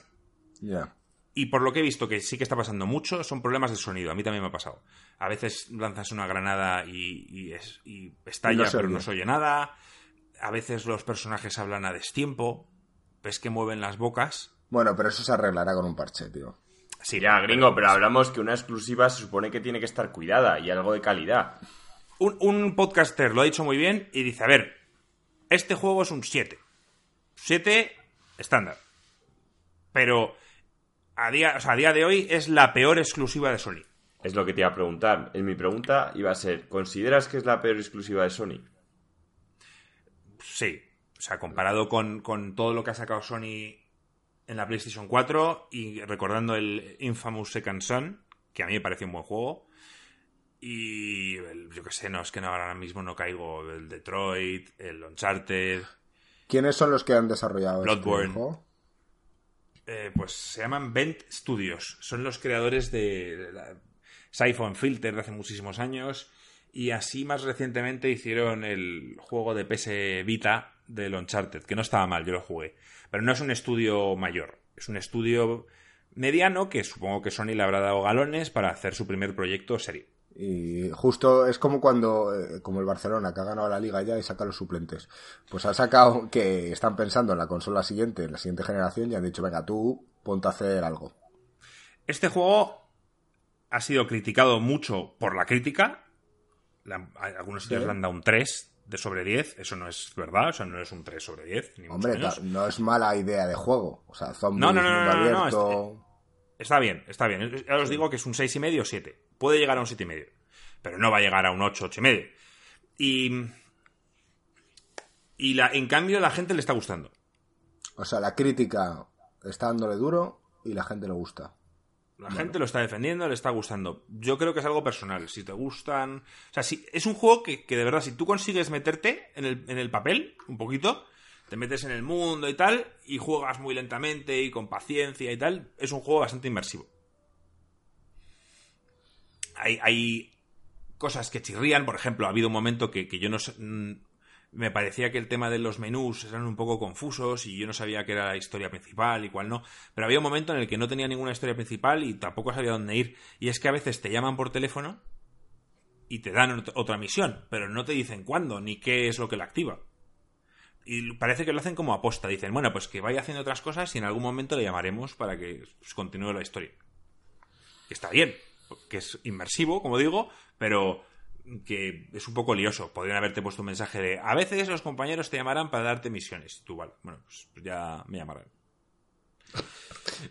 Ya. Y por lo que he visto que sí que está pasando mucho, son problemas de sonido. A mí también me ha pasado. A veces lanzas una granada y, y es- y estalla, no pero no se oye nada. A veces los personajes hablan a destiempo. Ves que mueven las bocas. Bueno, pero eso se arreglará con un parche, tío. Sí, Ya, gringo, pero hablamos que una exclusiva se supone que tiene que estar cuidada y algo de calidad. Un, un podcaster lo ha dicho muy bien y dice, a ver, este juego es un 7. 7 estándar. Pero a día, o sea, a día de hoy es la peor exclusiva de Sony. Es lo que te iba a preguntar. En mi pregunta iba a ser, ¿consideras que es la peor exclusiva de Sony? Sí. O sea, comparado con, con todo lo que ha sacado Sony en la PlayStation 4 y recordando el Infamous Second Son, que a mí me pareció un buen juego. Y el- yo qué sé, no, es que no, ahora mismo no caigo. El Detroit, el Uncharted. ¿Quiénes son los que han desarrollado Bloodborne. este juego? eh, pues se llaman Vent Studios. Son los creadores de, de la Siphon Filter de hace muchísimos años. Y así más recientemente hicieron el juego de PS Vita del Uncharted, que no estaba mal, yo lo jugué. Pero no es un estudio mayor, es un estudio mediano que supongo que Sony le habrá dado galones para hacer su primer proyecto serio. Y justo es como cuando, eh, como el Barcelona, que ha ganado la liga ya y saca los suplentes. Pues ha sacado que están pensando en la consola siguiente, en la siguiente generación, y han dicho, venga, tú ponte a hacer algo. Este juego ha sido criticado mucho por la crítica. La- algunos sitios Sí. le han dado un 3 de sobre 10. Eso no es verdad, o sea, no es un 3 sobre 10. Ni mucho Hombre, menos. ta- no es mala idea de juego. O sea, zombies, No, no, no, mundo no, no, no, abierto... Está bien, está bien. Ya os digo que es un 6,5 o 7. Puede llegar a un 7,5. Pero no va a llegar a un 8, 8,5. Y. Y la, en cambio, la gente le está gustando. O sea, la crítica está dándole duro y la gente le gusta. La gente lo está defendiendo, le está gustando. Yo creo que es algo personal. Si te gustan. O sea, si, es un juego que, que de verdad, si tú consigues meterte en el, en el papel un poquito, te metes en el mundo y tal, y juegas muy lentamente y con paciencia y tal, es un juego bastante inmersivo. Hay, hay cosas que chirrían, por ejemplo, ha habido un momento que, que yo no sé. Me parecía que el tema de los menús eran un poco confusos y yo no sabía qué era la historia principal y cuál no. Pero había un momento en el que no tenía ninguna historia principal y tampoco sabía dónde ir. Y es que a veces te llaman por teléfono y te dan ot- otra misión, pero no te dicen cuándo ni qué es lo que la activa. Y parece que lo hacen como aposta. Dicen, bueno, pues que vaya haciendo otras cosas y en algún momento le llamaremos para que continúe la historia. Está bien, que es inmersivo, como digo, pero que es un poco lioso. Podrían haberte puesto un mensaje de, a veces los compañeros te llamarán para darte misiones. Tú, vale, bueno, pues ya me llamarán.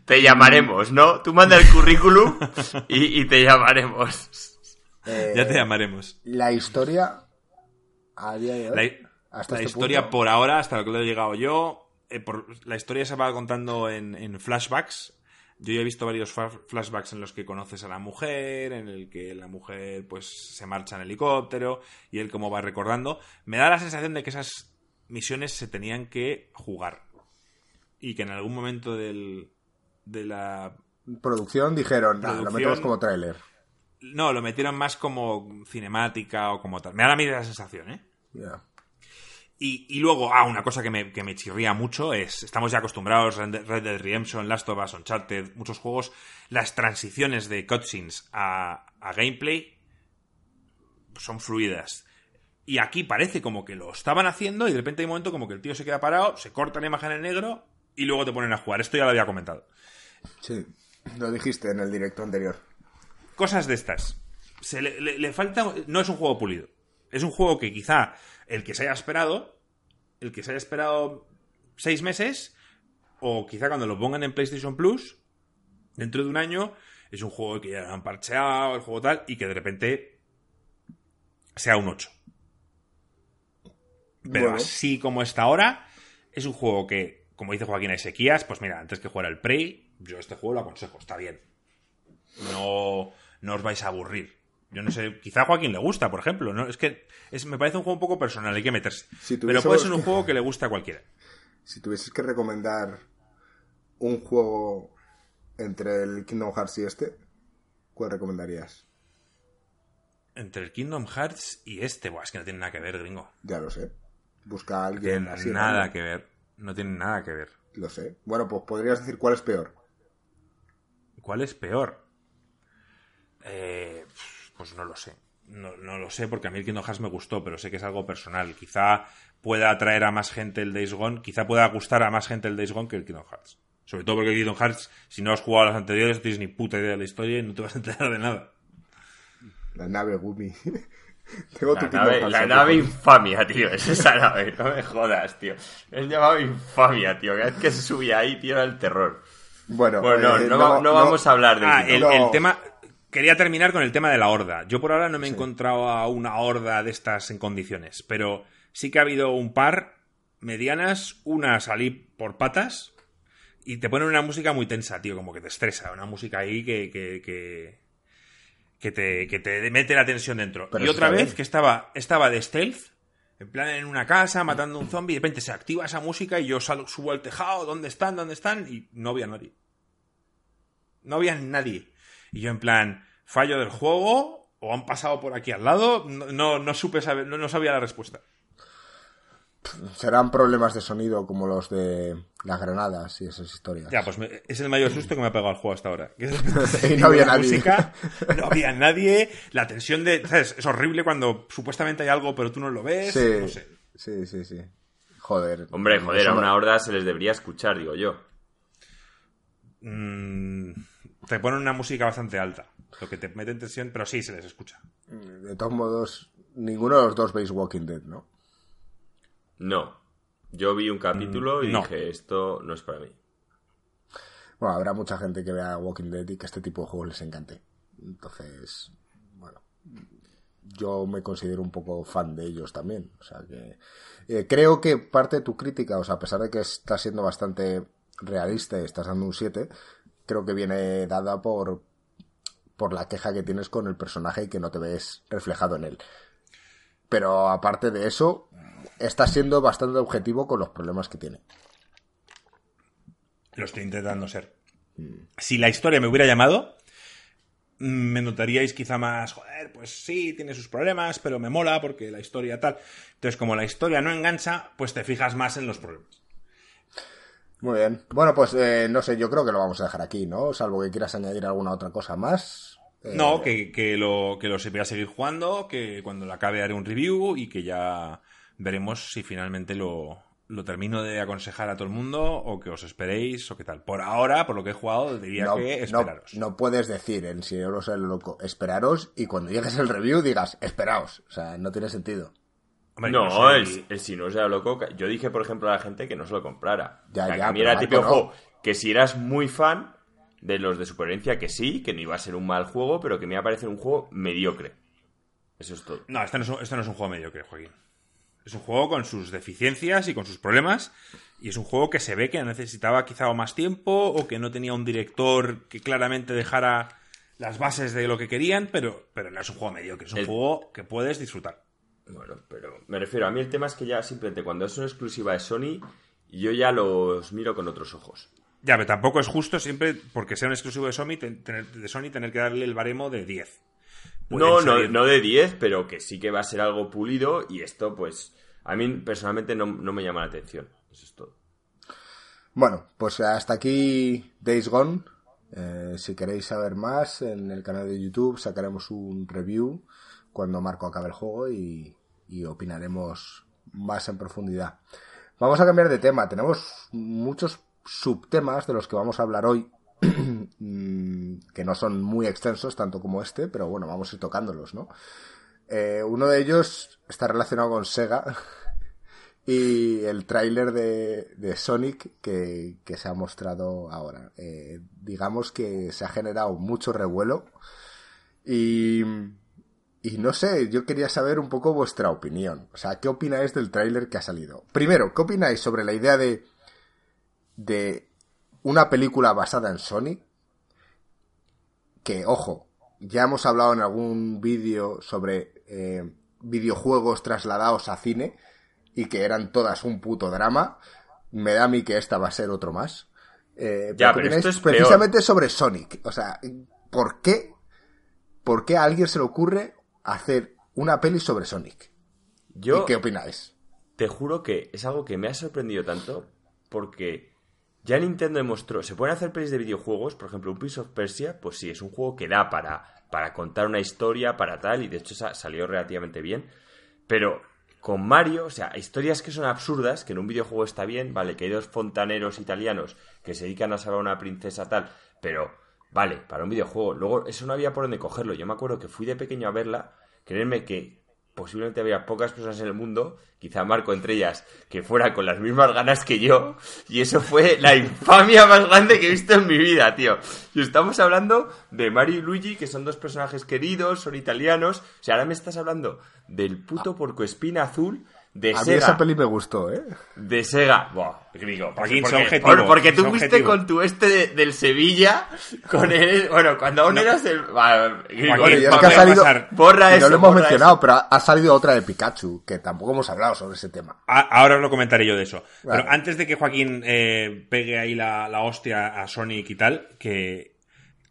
Te llamaremos, ¿no? Tú manda el currículum y, y te llamaremos. Eh, Ya te llamaremos. La historia a día de hoy, La, hasta la este historia punto, por ahora, hasta lo que le he llegado yo, eh, por- la historia se va contando en, en flashbacks. Yo ya he visto varios flashbacks en los que conoces a la mujer, en el que la mujer pues se marcha en helicóptero y él como va recordando. Me da la sensación de que esas misiones se tenían que jugar y que en algún momento del, de la producción dijeron, "Nah, lo metemos como tráiler. no lo metieron más como cinemática o como tal. Me da a mí la sensación, ¿eh? Ya. Y, y luego, ah, una cosa que me, que me chirría mucho es, estamos ya acostumbrados, Red Dead- Red Dead Redemption, Last of Us, Uncharted, muchos juegos, las transiciones de cutscenes a, a gameplay son fluidas. Y aquí parece como que lo estaban haciendo y de repente hay un momento como que el tío se queda parado, se corta la imagen en negro y luego te ponen a jugar. Esto ya lo había comentado. Sí, lo dijiste en el directo anterior. cosas de estas. Se le, le- le falta. No es un juego pulido. Es un juego que quizá el que se haya esperado, el que se haya esperado seis meses, o quizá cuando lo pongan en PlayStation Plus, dentro de un año, es un juego que ya han parcheado, el juego tal, y que de repente sea un 8. Pero Bueno. así como está ahora, es un juego que, como dice Joaquín, hay sequías. Pues mira, antes que jugar al Prey, yo este juego lo aconsejo, está bien. No, no os vais a aburrir. Yo no sé, quizá a Joaquín le gusta, por ejemplo. ¿no? Es que es, me parece un juego un poco personal, hay que meterse. Si Pero puede ser un juego *laughs* que le guste a cualquiera. Si tuvieses que recomendar un juego entre el Kingdom Hearts y este, ¿cuál recomendarías? Entre el Kingdom Hearts y este, buah, es que no tiene nada que ver, gringo. Ya lo sé. Busca a No alguien tiene así. nada que ver. No tiene nada que ver. Lo sé. Bueno, pues podrías decir cuál es peor. ¿Cuál es peor? Eh, pues no lo sé. No, no lo sé porque a mí el Kingdom Hearts me gustó, pero sé que es algo personal. Quizá pueda atraer a más gente el Days Gone, quizá pueda gustar a más gente el Days Gone que el Kingdom Hearts. Sobre todo porque el Kingdom Hearts, si no has jugado a los anteriores, no tienes ni puta idea de la historia y no te vas a enterar de nada. La nave Gumi. *laughs* Tengo La tu nave, Hearts la nave infamia, tío. Es esa nave. *laughs* No me jodas, tío. Es llamado infamia, tío. Cada vez que se subía ahí, tío, era el terror. Bueno, Bueno, eh, no, va- no vamos a hablar de Ah, el, No. el tema. Quería terminar con el tema de la horda. Yo por ahora no me he encontrado a una horda de estas en condiciones, pero sí que ha habido un par medianas, una salí por patas y te ponen una música muy tensa, tío, como que te estresa, una música ahí que, que, que, que te, que te mete la tensión dentro. Pero y otra vez bien. que estaba, estaba de stealth, en plan en una casa, matando a un zombie, y de repente se activa esa música y yo salgo, subo al tejado, ¿dónde están? ¿Dónde están? Y no había nadie. No había nadie. Y yo en plan, fallo del juego, o han pasado por aquí al lado, no, no, no supe saber, no, no sabía la respuesta. Serán problemas de sonido como los de las granadas y esas historias. Ya, pues me- es el mayor susto que me ha pegado el juego hasta ahora. *laughs* Que es- Y no había la nadie. música, no había nadie, la tensión de... ¿sabes? Es horrible cuando supuestamente hay algo pero tú no lo ves, sí, no sé. sí, sí, sí. Joder. Hombre, joder, a una horda se les debería escuchar, digo yo. Mm, te ponen una música bastante alta, lo que te mete en tensión, pero sí se les escucha. De todos modos, ninguno de los dos veis Walking Dead, ¿no? No. Yo vi un capítulo y no. dije, esto no es para mí. Bueno, habrá mucha gente que vea Walking Dead y que este tipo de juegos les encante. Entonces, bueno, yo me considero un poco fan de ellos también. O sea que eh, creo que parte de tu crítica, o sea, a pesar de que está siendo bastante realista y estás dando un 7, creo que viene dada por por la queja que tienes con el personaje y que no te ves reflejado en él. Pero aparte de eso, estás siendo bastante objetivo con los problemas que tiene. Lo estoy intentando ser. Si la historia me hubiera llamado, mm, me notaríais quizá más, joder, pues sí, tiene sus problemas, pero me mola porque la historia tal. Entonces, como la historia no engancha, pues te fijas más en los problemas. Muy bien. Bueno, pues eh, no sé, yo creo que lo vamos a dejar aquí, ¿no? Salvo que quieras añadir alguna otra cosa más. Eh, No, que, que lo, que lo se voy a seguir jugando, que cuando la acabe haré un review y que ya veremos si finalmente lo, lo termino de aconsejar a todo el mundo o que os esperéis o qué tal. Por ahora, por lo que he jugado, diría no, que esperaros. no puedes decir en Si yo el loco, esperaros y cuando llegues el review digas, esperaos. O sea, no tiene sentido. Hombre, no, el, el si no sea loco. Yo dije, por ejemplo, a la gente que no se lo comprara. Ya, O sea, ya, era típico no. juego que si eras muy fan de los de supervivencia, que sí, que no iba a ser un mal juego, pero que me iba a parecer un juego mediocre. Eso es todo. No, este no es, un, este no es un juego mediocre, Joaquín. Es un juego con sus deficiencias y con sus problemas. Y es un juego que se ve que necesitaba quizá más tiempo o que no tenía un director que claramente dejara las bases de lo que querían, pero, pero no es un juego mediocre, es un El- juego que puedes disfrutar. Bueno, pero me refiero, a mí el tema es que ya simplemente cuando es una exclusiva de Sony, yo ya los miro con otros ojos. Ya, pero tampoco es justo siempre, porque sea un exclusivo de Sony, ten- tener, de Sony, tener que darle el baremo de 10. Pueden No, no, no de 10, pero que sí que va a ser algo pulido y esto, pues, a mí personalmente no, no me llama la atención. Eso es todo. Bueno, pues hasta aquí Days Gone. Eh, si queréis saber más, en el canal de YouTube sacaremos un review cuando Marco acabe el juego y, opinaremos más en profundidad. Vamos a cambiar de tema. Tenemos muchos subtemas de los que vamos a hablar hoy, *clears throat* mm, que no son muy extensos, tanto como este, pero bueno, vamos a ir tocándolos, ¿no? Eh, uno de ellos está relacionado con Sega *laughs* y el tráiler de, de Sonic que, que se ha mostrado ahora. Eh, digamos que se ha generado mucho revuelo y, y no sé, yo quería saber un poco vuestra opinión. O sea, ¿qué opináis del tráiler que ha salido? Primero, ¿qué opináis sobre la idea de, de una película basada en Sonic? Que, ojo, ya hemos hablado en algún vídeo sobre eh, videojuegos trasladados a cine y que eran todas un puto drama. Me da a mí que esta va a ser otro más. Eh, Ya, ¿qué pero esto es peor. precisamente sobre Sonic. O sea, ¿por qué? ¿Por qué a alguien se le ocurre hacer una peli sobre Sonic? Yo ¿Y qué opináis? te juro que es algo que me ha sorprendido tanto porque ya Nintendo demostró, se pueden hacer pelis de videojuegos, por ejemplo, un Prince of Persia, pues sí, es un juego que da para, para contar una historia, para tal, y de hecho sa- salió relativamente bien, pero con Mario, o sea, historias que son absurdas, que en un videojuego está bien, vale, que hay dos fontaneros italianos que se dedican a salvar a una princesa tal, pero vale, para un videojuego, luego eso no había por dónde cogerlo, yo me acuerdo que fui de pequeño a verla, créanme que posiblemente había pocas personas en el mundo, quizá Marco entre ellas, que fuera con las mismas ganas que yo, y eso fue la infamia más grande que he visto en mi vida, tío. Y estamos hablando de Mario y Luigi, que son dos personajes queridos, son italianos, o sea, ahora me estás hablando del puto porcoespina azul de A mí Sega. esa peli me gustó, ¿eh? De Sega. Buah, digo, Joaquín, porque, sé objetivo, por- porque tú fuiste objetivo. con tu este de- del Sevilla, con el... Bueno, cuando aún eras el... Bueno, y es que ha salido. Borra eso, no lo hemos mencionado, eso. pero ha, ha salido otra de Pikachu, que tampoco hemos hablado sobre ese tema. A- Ahora os lo comentaré yo de eso. Vale. Pero antes de que Joaquín eh, pegue ahí la, la hostia a Sonic y tal, que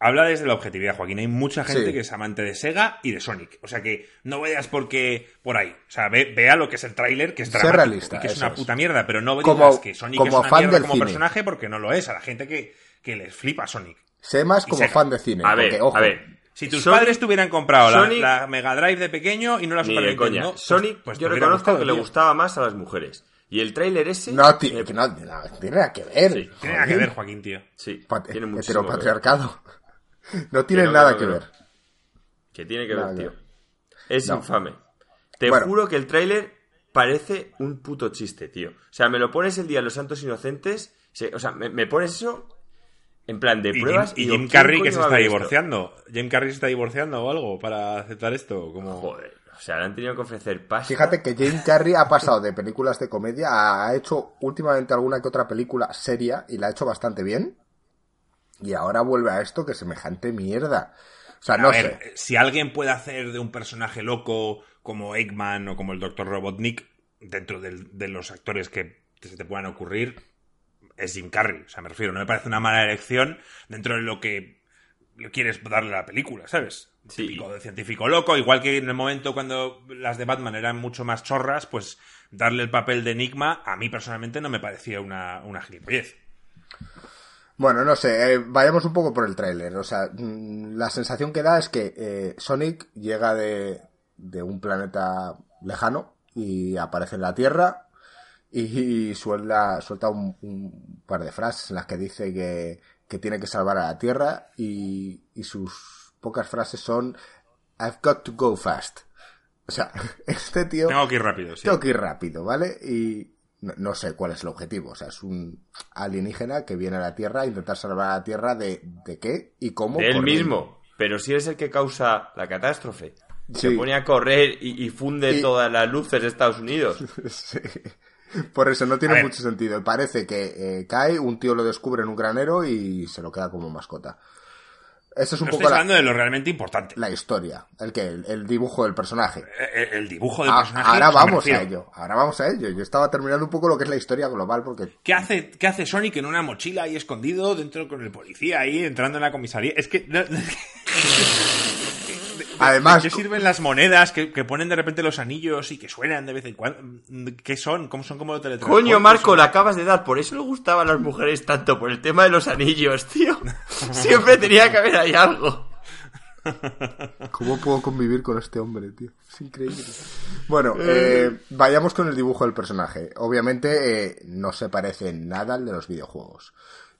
habla desde la objetividad, Joaquín. Hay mucha gente Sí. que es amante de Sega y de Sonic. O sea que no vayas porque por ahí. O sea, ve- vea lo que es el tráiler, que es dramático realista, y que es una es. puta mierda. Pero no digas Como- que Sonic como es una fan mierda del como cine. personaje porque no lo es. A la gente que, que les flipa Sonic. Sé más como Sega. fan de cine. A ver, porque, ojo, a ver. Si tus Sonic- padres te hubieran comprado la- Sonic- la, Mega Drive de pequeño y no la Super. Nintendo, pues- Sonic, pues yo reconozco gustado, que le tío. gustaba más a las mujeres. Y el tráiler ese... No, no, no, tiene nada que ver. Sí, Tiene nada que ver, Joaquín, tío. Sí, Pat- tiene muchísimo que No tiene no, nada no, que no. ver. Que tiene que Nada ver, que tío. Es No. infame. Te Bueno. juro que el tráiler parece un puto chiste, tío. O sea, me lo pones el día de los santos inocentes. se- o sea, me, me pones eso en plan de Y pruebas. y Jim ¿quién Carrey que se está divorciando. Jim Carrey se está divorciando o algo para aceptar esto. Como... Joder, o sea, le han tenido que ofrecer pasta. Fíjate que Jim Carrey ha pasado de películas de comedia a ha hecho últimamente alguna que otra película seria y la ha hecho bastante bien. Y ahora vuelve a esto que es semejante mierda. O sea, A no ver, sé. si alguien puede hacer de un personaje loco como Eggman o como el Dr. Robotnik, dentro del- de los actores que se te puedan ocurrir, es Jim Carrey. O sea, me refiero, no me parece una mala elección dentro de lo que quieres darle a la película, ¿sabes? Sí. Típico de científico loco, igual que en el momento cuando las de Batman eran mucho más chorras, pues darle el papel de Enigma a mí personalmente no me parecía una, una gilipollez. Bueno, no sé, eh, vayamos un poco por el tráiler. O sea, mm, la sensación que da es que eh, Sonic llega de, de un planeta lejano y aparece en la Tierra y, suelta, suelta un, un par de frases en las que dice que, que tiene que salvar a la Tierra y, y sus pocas frases son I've got to go fast. O sea, *laughs* este tío... Tengo que ir rápido, sí. Tengo que ir rápido, ¿vale? Y no, no sé cuál es el objetivo. O sea, es un alienígena que viene a la Tierra a intentar salvar a la Tierra de, de qué y cómo. De él mismo. Pero si eres el que causa la catástrofe. Se pone a correr y, y funde Y- todas las luces de Estados Unidos. *laughs* Sí. Por eso no tiene mucho sentido. Parece que eh, cae, un tío lo descubre en un granero y se lo queda como mascota. Esa es un No poco estoy la, hablando de lo realmente importante. la historia. El que el, el dibujo del personaje. El, el dibujo del Ah, personaje. ahora o sea, me vamos a ello. Ahora vamos a ello. Yo estaba terminando un poco lo que es la historia global porque ¿Qué hace, ¿Qué hace Sonic en una mochila ahí escondido dentro con el policía ahí entrando en la comisaría? Es que... *laughs* Además, ¿De qué sirven las monedas que, que ponen de repente los anillos y que suenan de vez en cuando? ¿Qué son? ¿Cómo son como lo teletransportes? Coño, Marco, la acabas de dar. Por eso le gustaban las mujeres tanto, por el tema de los anillos, tío. *laughs* Siempre tenía que haber ahí algo. ¿Cómo puedo convivir con este hombre, tío? Es increíble. Bueno, eh, vayamos con el dibujo del personaje. Obviamente eh, no se parece en nada al de los videojuegos.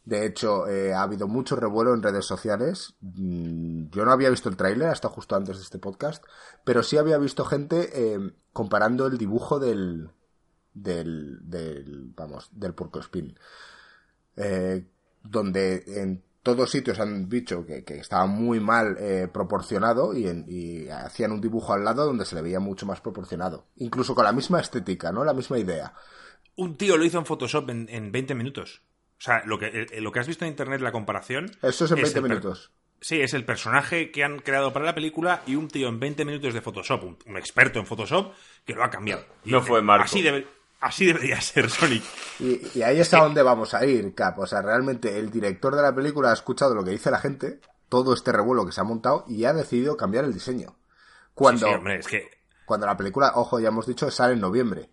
De hecho, eh, ha habido mucho revuelo en redes sociales. Mm, Yo no había visto el tráiler hasta justo antes de este podcast, pero sí había visto gente eh, comparando el dibujo del, del, del, vamos, del porcoespín. Eh, donde en todos sitios han dicho que, estaba muy mal proporcionado y hacían un dibujo al lado donde se le veía mucho más proporcionado. Incluso con la misma estética, ¿no? La misma idea. Un tío lo hizo en Photoshop en, en 20 minutos. O sea, lo que, eh, lo que has visto en internet, la comparación... Eso es en 20 el per- minutos. Sí, es el personaje que han creado para la película y un tío en 20 minutos de Photoshop, un, un experto en Photoshop, que lo ha cambiado. Y No fue Marco. Así, debe- así debería ser Sonic. Y, y ahí es a donde vamos a ir, Cap. O sea, realmente el director de la película ha escuchado lo que dice la gente, todo este revuelo que se ha montado, y ha decidido cambiar el diseño. Cuando, Sí, sí, hombre, es que cuando la película, ojo, ya hemos dicho, sale en noviembre.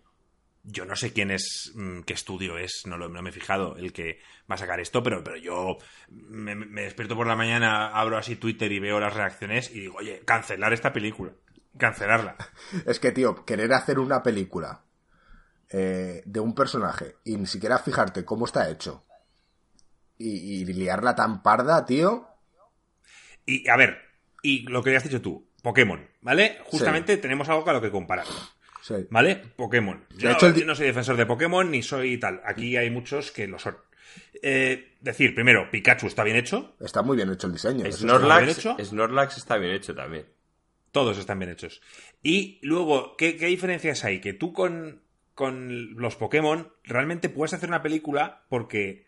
Yo no sé quién es, mm, qué estudio es, no, lo, no me he fijado el que va a sacar esto, pero, pero yo me, me despierto por la mañana, abro así Twitter y veo las reacciones y digo, oye, cancelar esta película, cancelarla. *laughs* Es que, tío, querer hacer una película eh, de un personaje y ni siquiera fijarte cómo está hecho y, y liarla tan parda, tío. Y a ver, y lo que has dicho tú, Pokémon, ¿vale? Justamente tenemos algo a lo que comparar. Sí. ¿Vale? Pokémon. Yo, hecho, el no soy defensor de Pokémon ni soy tal. Aquí hay muchos que lo son. Eh, decir, primero, Pikachu está bien hecho. Está muy bien hecho el diseño. Snorlax, bien hecho? Snorlax está bien hecho también. Todos están bien hechos. Y luego, ¿qué, qué diferencias hay? Que tú con, con los Pokémon realmente puedes hacer una película porque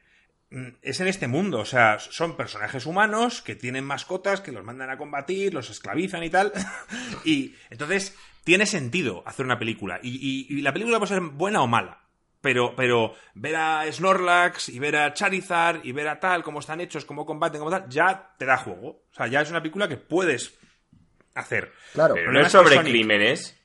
es en este mundo. O sea, son personajes humanos que tienen mascotas, que los mandan a combatir, los esclavizan y tal. *laughs* y entonces tiene sentido hacer una película. Y, y- y la película puede ser buena o mala. Pero, pero ver a Snorlax y ver a Charizard y ver a tal, cómo están hechos, cómo combaten, cómo tal, ya te da juego. O sea, ya es una película que puedes hacer. Claro, Pero no es sobre Sonic- crímenes.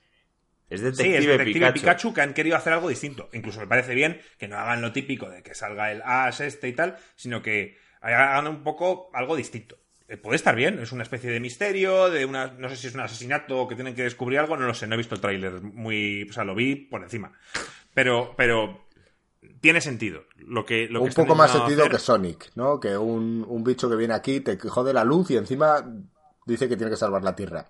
Es Sí, detective, es Detective Pikachu. Pikachu. que han querido hacer algo distinto. Incluso me parece bien que no hagan lo típico de que salga el as este y tal, sino que hagan un poco algo distinto. Eh, Puede estar bien, es una especie de misterio, de una, no sé si es un asesinato o que tienen que descubrir algo, no lo sé, no he visto el tráiler muy, o sea, lo vi por encima. Pero, pero tiene sentido. Lo que, lo un poco más sentido hacer- que Sonic, ¿no? Que un, un bicho que viene aquí te jode la luz y encima dice que tiene que salvar la Tierra.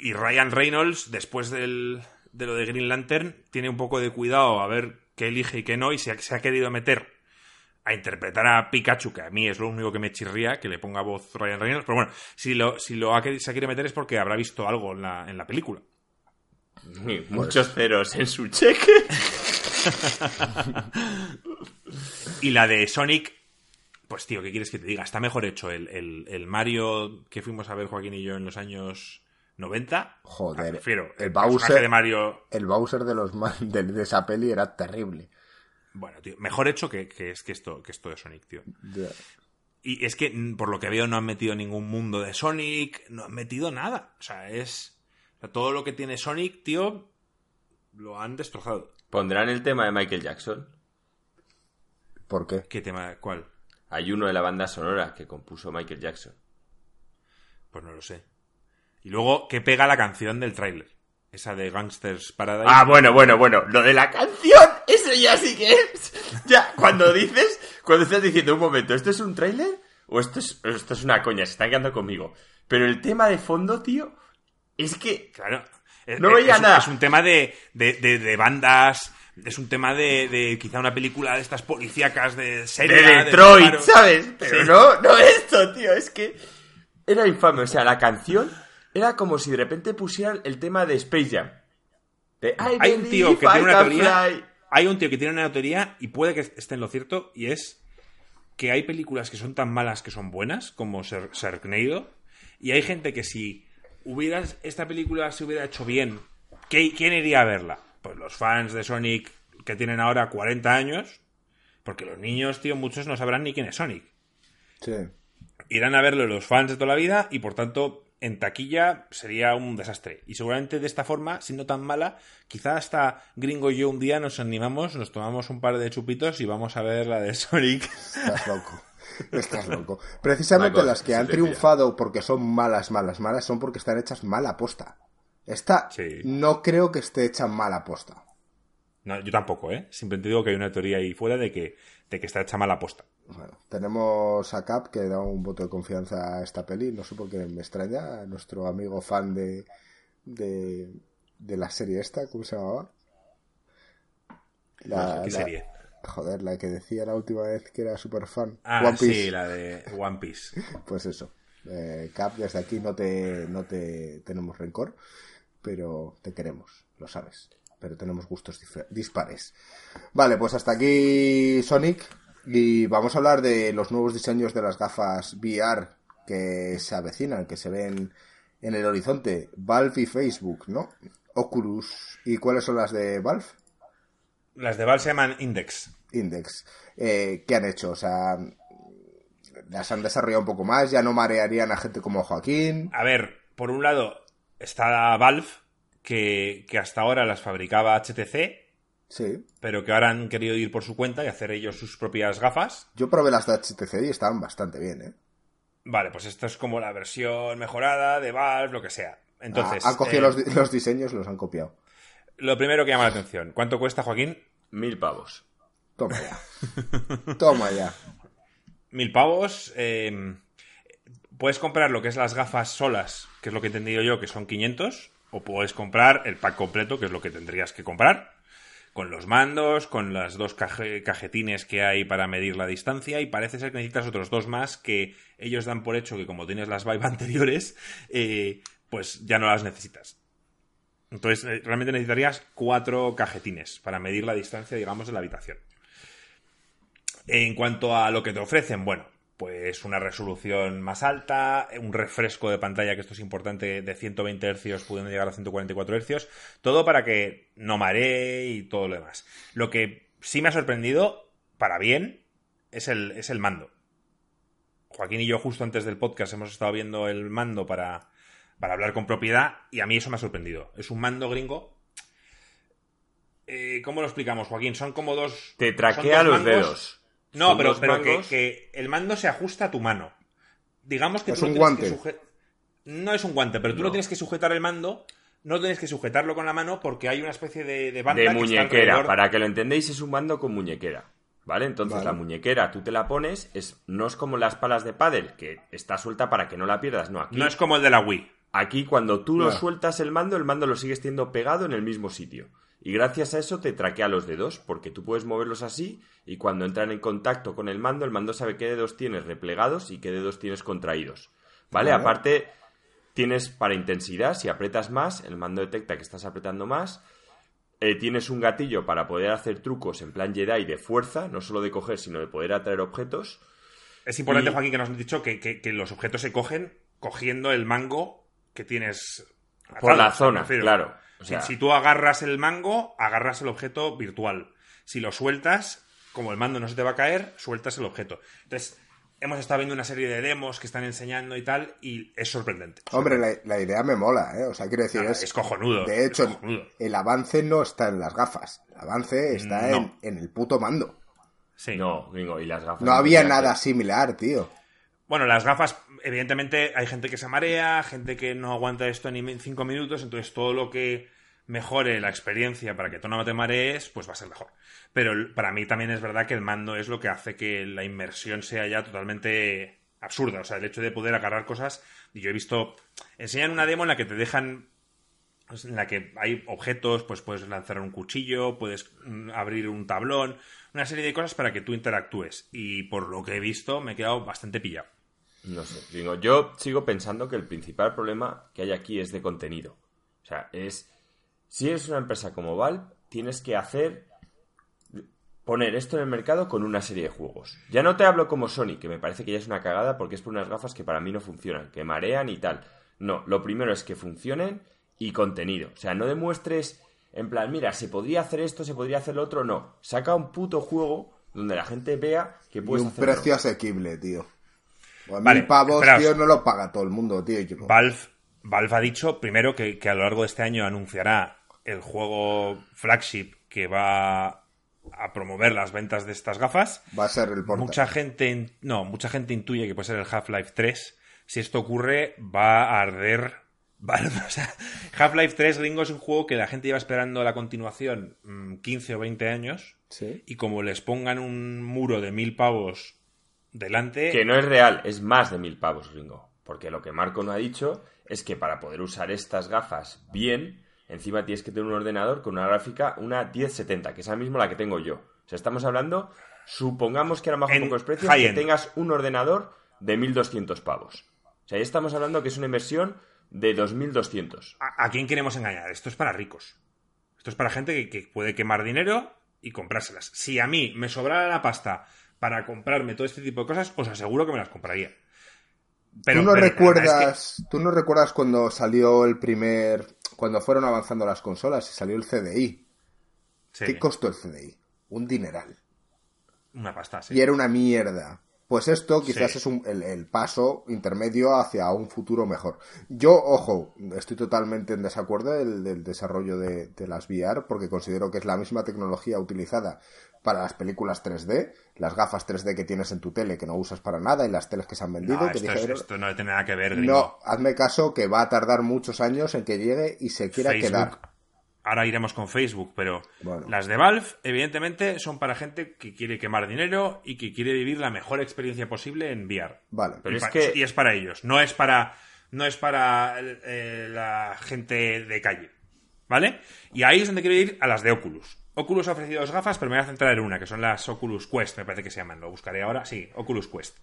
Y Ryan Reynolds, después del, de lo de Green Lantern, tiene un poco de cuidado a ver qué elige y qué no, y se ha, se ha querido meter a interpretar a Pikachu, que a mí es lo único que me chirría, que le ponga voz Ryan Reynolds, pero bueno, si, lo, si lo ha querido, se ha querido meter es porque habrá visto algo en la, en la película. Muchos ceros en su cheque. *laughs* Y la de Sonic, pues tío, ¿qué quieres que te diga? Está mejor hecho el, el- el Mario que fuimos a ver Joaquín y yo en los años 90. Joder, Me refiero, el el Bowser- de Mario El Bowser de los de, de esa peli era terrible. Bueno, tío, mejor hecho que, que es que esto, que esto de Sonic, tío. Y es que, mm, por lo que veo, no han metido ningún mundo de Sonic, no han metido nada. O sea, es. o sea, todo lo que tiene Sonic, tío, lo han destrozado. Pondrán el tema de Michael Jackson. ¿Por qué? ¿Qué tema? ¿Cuál? Hay uno de la banda sonora que compuso Michael Jackson. Pues no lo sé. Y luego, ¿qué pega la canción del tráiler? Esa de Gangsters Paradise. Ah, bueno, bueno, bueno. Lo de la canción, eso ya sí que es. Ya, cuando dices, cuando estás diciendo un momento, ¿esto es un tráiler? O esto es, esto es una coña, se están quedando conmigo. Pero el tema de fondo, tío, es que. Claro. Es- No es- veía es, nada. Es un tema de, de, de- de bandas. Es un tema de, de quizá una película de estas policíacas de De serie. Detroit, ¿sabes? Pero Sí. no, no esto, tío, es que. Era infame, o sea, la canción era como si de repente pusieran el tema de Space Jam. De, Hay un tío que I tiene una can teoría. fly. Hay un tío que tiene una teoría y puede que esté en lo cierto y es que hay películas que son tan malas que son buenas como Ser- Sharknado y hay gente que si hubieras esta película se hubiera hecho bien, ¿qué- ¿quién iría a verla? Pues los fans de Sonic que tienen ahora 40 años, porque los niños, tío, muchos no sabrán ni quién es Sonic. Sí. Irán a verlo los fans de toda la vida y por tanto en taquilla sería un desastre. Y seguramente de esta forma, siendo tan mala, quizá hasta Gringo y yo un día nos animamos, nos tomamos un par de chupitos y vamos a ver la de Sonic. Estás loco. Estás *laughs* loco. Precisamente las que han triunfado porque son malas, malas, malas, son porque están hechas mal a posta. Esta Sí. no creo que esté hecha mal a posta. No, yo tampoco, ¿eh? Simplemente digo que hay una teoría ahí fuera de que, de que está hecha mala posta. Bueno, tenemos a Cap que da un voto de confianza a esta peli. No sé por qué me extraña. A nuestro amigo fan de, de, de la serie esta, ¿cómo se llamaba? La, ¿Qué la- serie? Joder, la que decía la última vez que era super fan. Ah, One Piece. sí, la de One Piece. *laughs* Pues eso. Eh, Cap, desde aquí no te, no te tenemos rencor, pero te queremos, lo sabes. Pero tenemos gustos dispares. Vale, pues hasta aquí Sonic. Y vamos a hablar de los nuevos diseños de las gafas VR que se avecinan, que se ven en el horizonte. Valve y Facebook, ¿no? Oculus. ¿Y cuáles son las de Valve? Las de Valve se llaman Index. Index. Eh, ¿Qué han hecho? O sea, las han desarrollado un poco más, ya no marearían a gente como Joaquín. A ver, por un lado está Valve, que, que hasta ahora las fabricaba HTC, Sí. pero que ahora han querido ir por su cuenta y hacer ellos sus propias gafas. Yo probé las de HTC y estaban bastante bien, ¿eh? Vale, pues esto es como la versión mejorada de Valve, lo que sea. Entonces, Ah, han cogido eh, los, di- los diseños y los han copiado. lo primero que llama la atención, ¿cuánto cuesta, Joaquín? Mil pavos. Toma ya. *laughs* Toma ya. Mil pavos. eh, puedes comprar lo que es las gafas solas, que es lo que he entendido yo, que son 500, o puedes comprar el pack completo, que es lo que tendrías que comprar, con los mandos, con las dos caje- cajetines que hay para medir la distancia, y parece ser que necesitas otros dos más que ellos dan por hecho que como tienes las Vive *laughs* anteriores, eh, pues ya no las necesitas. Entonces, eh, realmente necesitarías cuatro cajetines para medir la distancia, digamos, de la habitación. En cuanto a lo que te ofrecen, bueno, pues una resolución más alta, un refresco de pantalla, que esto es importante, de 120 Hz pudiendo llegar a 144 Hz, todo para que no maree y todo lo demás. Lo que sí me ha sorprendido, para bien, es el, es el mando. Joaquín y yo justo antes del podcast hemos estado viendo el mando para, para hablar con propiedad y a mí eso me ha sorprendido. Es un mando gringo. Eh, ¿Cómo lo explicamos, Joaquín? Son como dos... Te traquea dos los mangos- dedos. No, Son pero, que, que el mando se ajusta a tu mano. Digamos que Es tú lo un tienes que guante. suje- No es un guante, pero tú No. no tienes que sujetar el mando, no tienes que sujetarlo con la mano porque hay una especie de, de banda de que está muñequera. alrededor- Para que lo entendéis, es un mando con muñequera. ¿Vale? Entonces Vale. la muñequera tú te la pones, es, no es como las palas de pádel, que está suelta para que no la pierdas. No, aquí, No es como el de la Wii. aquí cuando tú lo Claro. sueltas el mando, el mando lo sigues teniendo pegado en el mismo sitio. Y gracias a eso te traquea los dedos, porque tú puedes moverlos así y cuando entran en contacto con el mando, el mando sabe qué dedos tienes replegados y qué dedos tienes contraídos. ¿Vale? Aparte, tienes para intensidad, si apretas más, el mando detecta que estás apretando más. Eh, tienes un gatillo para poder hacer trucos en plan Jedi de fuerza, no solo de coger, sino de poder atraer objetos. Es importante, Y- Joaquín, que nos has dicho que, que- que los objetos se cogen cogiendo el mango que tienes. Por la zona, claro. O Si- sea, si, tú agarras el mango, agarras el objeto virtual. Si lo sueltas, como el mando no se te va a caer, sueltas el objeto. Entonces, hemos estado viendo una serie de demos que están enseñando y tal, y es sorprendente. Hombre, la, la idea me mola, ¿eh? O sea, quiero decir, es, es cojonudo, De hecho, es cojonudo. el avance no está en las gafas. El avance está en, No. en el puto mando. Sí. no, gringo, y las gafas. No había nada similar, tío. Bueno, las gafas, evidentemente, hay gente que se marea, gente que no aguanta esto ni cinco minutos, entonces todo lo que mejore la experiencia para que tú no te marees, pues va a ser mejor. Pero para mí también es verdad que el mando es lo que hace que la inmersión sea ya totalmente absurda. O sea, el hecho de poder agarrar cosas. Y yo he visto. Enseñan una demo en la que te dejan. pues, En la que hay objetos, pues puedes lanzar un cuchillo, puedes mm, abrir un tablón, una serie de cosas para que tú interactúes. Y por lo que he visto, me he quedado bastante pillado. No sé, digo, yo sigo pensando que el principal problema que hay aquí es de contenido. O sea, es. Si eres una empresa como Valve, tienes que hacer. poner esto en el mercado con una serie de juegos. Ya no te hablo como Sony, que me parece que ya es una cagada porque es por unas gafas que para mí no funcionan, que marean y tal. No, lo primero es que funcionen y contenido. O sea, no demuestres en plan, mira, se podría hacer esto, se podría hacer lo otro, no. Saca un puto juego donde la gente vea que Y puedes un hacerlo. precio asequible, tío. Vale, mil pavos, esperaos. tío, no lo paga todo el mundo, tío. Yo- Valve, Valve ha dicho primero que, que a lo largo de este año anunciará el juego flagship que va a promover las ventas de estas gafas. Va a ser el porta. Mucha gente, no, mucha gente intuye que puede ser el Half-Life 3. Si esto ocurre, va a arder. *laughs* Valve. O sea, Half-Life 3, Ringo, es un juego que la gente lleva esperando la continuación mm, 15 o 20 años. Sí. Y como les pongan un muro de mil pavos delante. Que no es real, es más de mil pavos, Ringo. Porque lo que Marco no ha dicho es que para poder usar estas gafas bien, encima tienes que tener un ordenador con una gráfica, una 1070, que es ahora mismo la que tengo yo. O sea, estamos hablando, supongamos que ahora bajo un En poco los precios, que tengas un ordenador de 1200 pavos. O sea, ya estamos hablando que es una inversión de 2200. ¿A, a quién queremos engañar? Esto es para ricos. Esto es para gente que, que puede quemar dinero y comprárselas. Si a mí me sobrara la pasta para comprarme todo este tipo de cosas, os aseguro que me las compraría. Pero, ¿Tú no pero el problema es que- recuerdas, tú no recuerdas cuando salió el primer, cuando fueron avanzando las consolas y salió el CDI? Sí, ¿Qué costó el CDI? Un dineral. una pasta, sí. Y era una mierda. Pues esto quizás Sí. es un- el, el paso intermedio hacia un futuro mejor. Yo, ojo, estoy totalmente en desacuerdo del, del desarrollo de, de las VR porque considero que es la misma tecnología utilizada para las películas 3D, las gafas 3D que tienes en tu tele que no usas para nada y las teles que se han vendido. No, que esto, es- dijeron- esto no tiene nada que ver, gringo. no, hazme caso que va a tardar muchos años en que llegue y se quiera Facebook. quedar. Ahora iremos con Facebook, pero Bueno. las de Valve, evidentemente, son para gente que quiere quemar dinero y que quiere vivir la mejor experiencia posible en VR. Vale. Pero es que- y es para ellos, no es para, no es para eh, la gente de calle. ¿Vale? Y ahí es donde quiero ir a las de Oculus. Oculus ha ofrecido dos gafas, pero me voy a centrar en una, que son las Oculus Quest, me parece que se llaman. Lo buscaré ahora. Sí, Oculus Quest.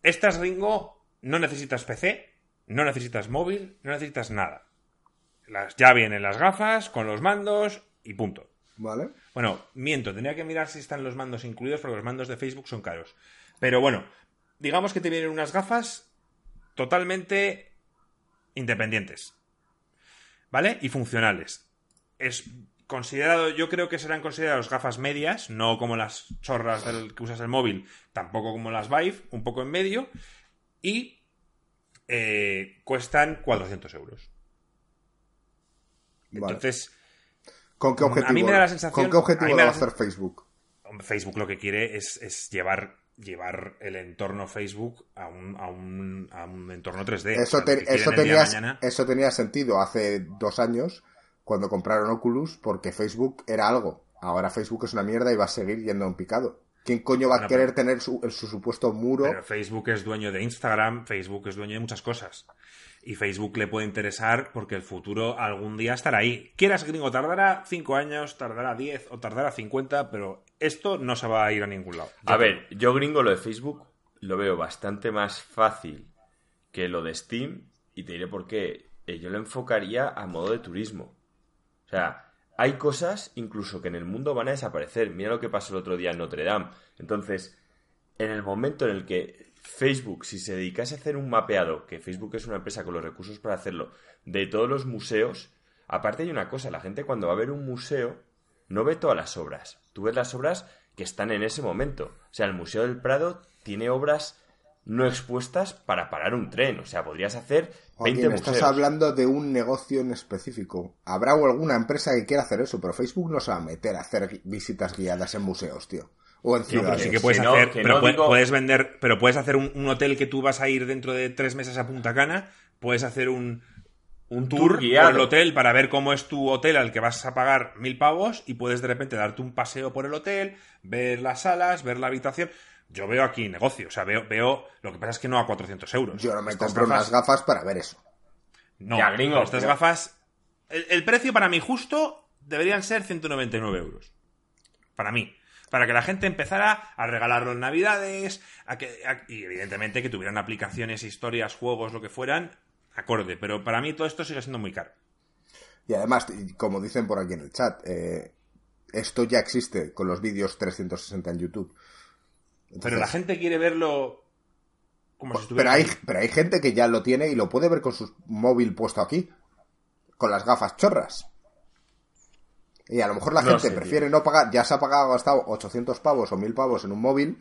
Estas, Ringo, no necesitas PC, no necesitas móvil, no necesitas nada. Las, ya vienen las gafas con los mandos y punto. ¿Vale? Bueno, miento, tendría que mirar si están los mandos incluidos porque los mandos de Facebook son caros. Pero bueno, digamos que te vienen unas gafas totalmente independientes. ¿Vale? Y funcionales. Es considerado, yo creo que serán consideradas gafas medias, no como las chorras del que usas el móvil, tampoco como las Vive, un poco en medio, y eh, cuestan 400 euros. Vale. Entonces, ¿Con qué a objetivo, mí me da la sensación- ¿con qué a objetivo lo va a hacer Facebook? Facebook lo que quiere es, es llevar, llevar el entorno Facebook a un, a un, a un entorno 3D. Eso, O sea, te- lo que quieren eso, el día de tenía, mañana- eso tenía sentido hace dos años cuando compraron Oculus porque Facebook era algo. Ahora Facebook es una mierda y va a seguir yendo en picado. ¿Quién coño va a querer tener su, en su supuesto muro? Pero Facebook es dueño de Instagram, Facebook es dueño de muchas cosas. Y Facebook le puede interesar porque el futuro algún día estará ahí. Quieras gringo, tardará 5 años, tardará 10 o tardará 50, pero esto no se va a ir a ningún lado. A ver, yo gringo lo de Facebook lo veo bastante más fácil que lo de Steam y te diré por qué. Eh, Yo lo enfocaría a modo de turismo. O sea, hay cosas incluso que en el mundo van a desaparecer. Mira lo que pasó el otro día en Notre Dame. Entonces, en el momento en el que Facebook, si se dedicase a hacer un mapeado, que Facebook es una empresa con los recursos para hacerlo, de todos los museos, aparte hay una cosa, la gente cuando va a ver un museo no ve todas las obras. Tú ves las obras que están en ese momento. O sea, el Museo del Prado tiene obras no expuestas para parar un tren. O sea, podrías hacer 20 Joaquín, museos. estás hablando de un negocio en específico. Habrá alguna empresa que quiera hacer eso, pero Facebook no se va a meter a hacer visitas guiadas en museos, tío. O en No, pero ciudades. sí que puedes Que no, hacer, que pero no pue- digo- puedes vender, pero puedes hacer un, un hotel que tú vas a ir dentro de tres meses a Punta Cana, puedes hacer un, un Tour tour, guiado. por el hotel para ver cómo es tu hotel al que vas a pagar mil pavos y puedes de repente darte un paseo por el hotel, ver las salas, ver la habitación. Yo veo aquí negocio, o sea, veo, veo, lo que pasa es que no a 400 euros. Yo no me Estas compro unas gafas- gafas para ver eso. No, Ya, gringo, estas pero- gafas, el, el precio para mí justo deberían ser 199 euros. Para mí. Para que la gente empezara a regalarlo en Navidades a que, a- y evidentemente que tuvieran aplicaciones, historias, juegos, lo que fueran, acorde. Pero para mí todo esto sigue siendo muy caro. Y además, como dicen por aquí en el chat, eh, esto ya existe con los vídeos 360 en YouTube. Pero la gente quiere verlo como si estuviera... Pero hay, pero hay gente que ya lo tiene y lo puede ver con su móvil puesto aquí. Con las gafas chorras. Y a lo mejor la No gente sé, tío. prefiere no pagar, ya se ha pagado, gastado 800 pavos o 1000 pavos en un móvil,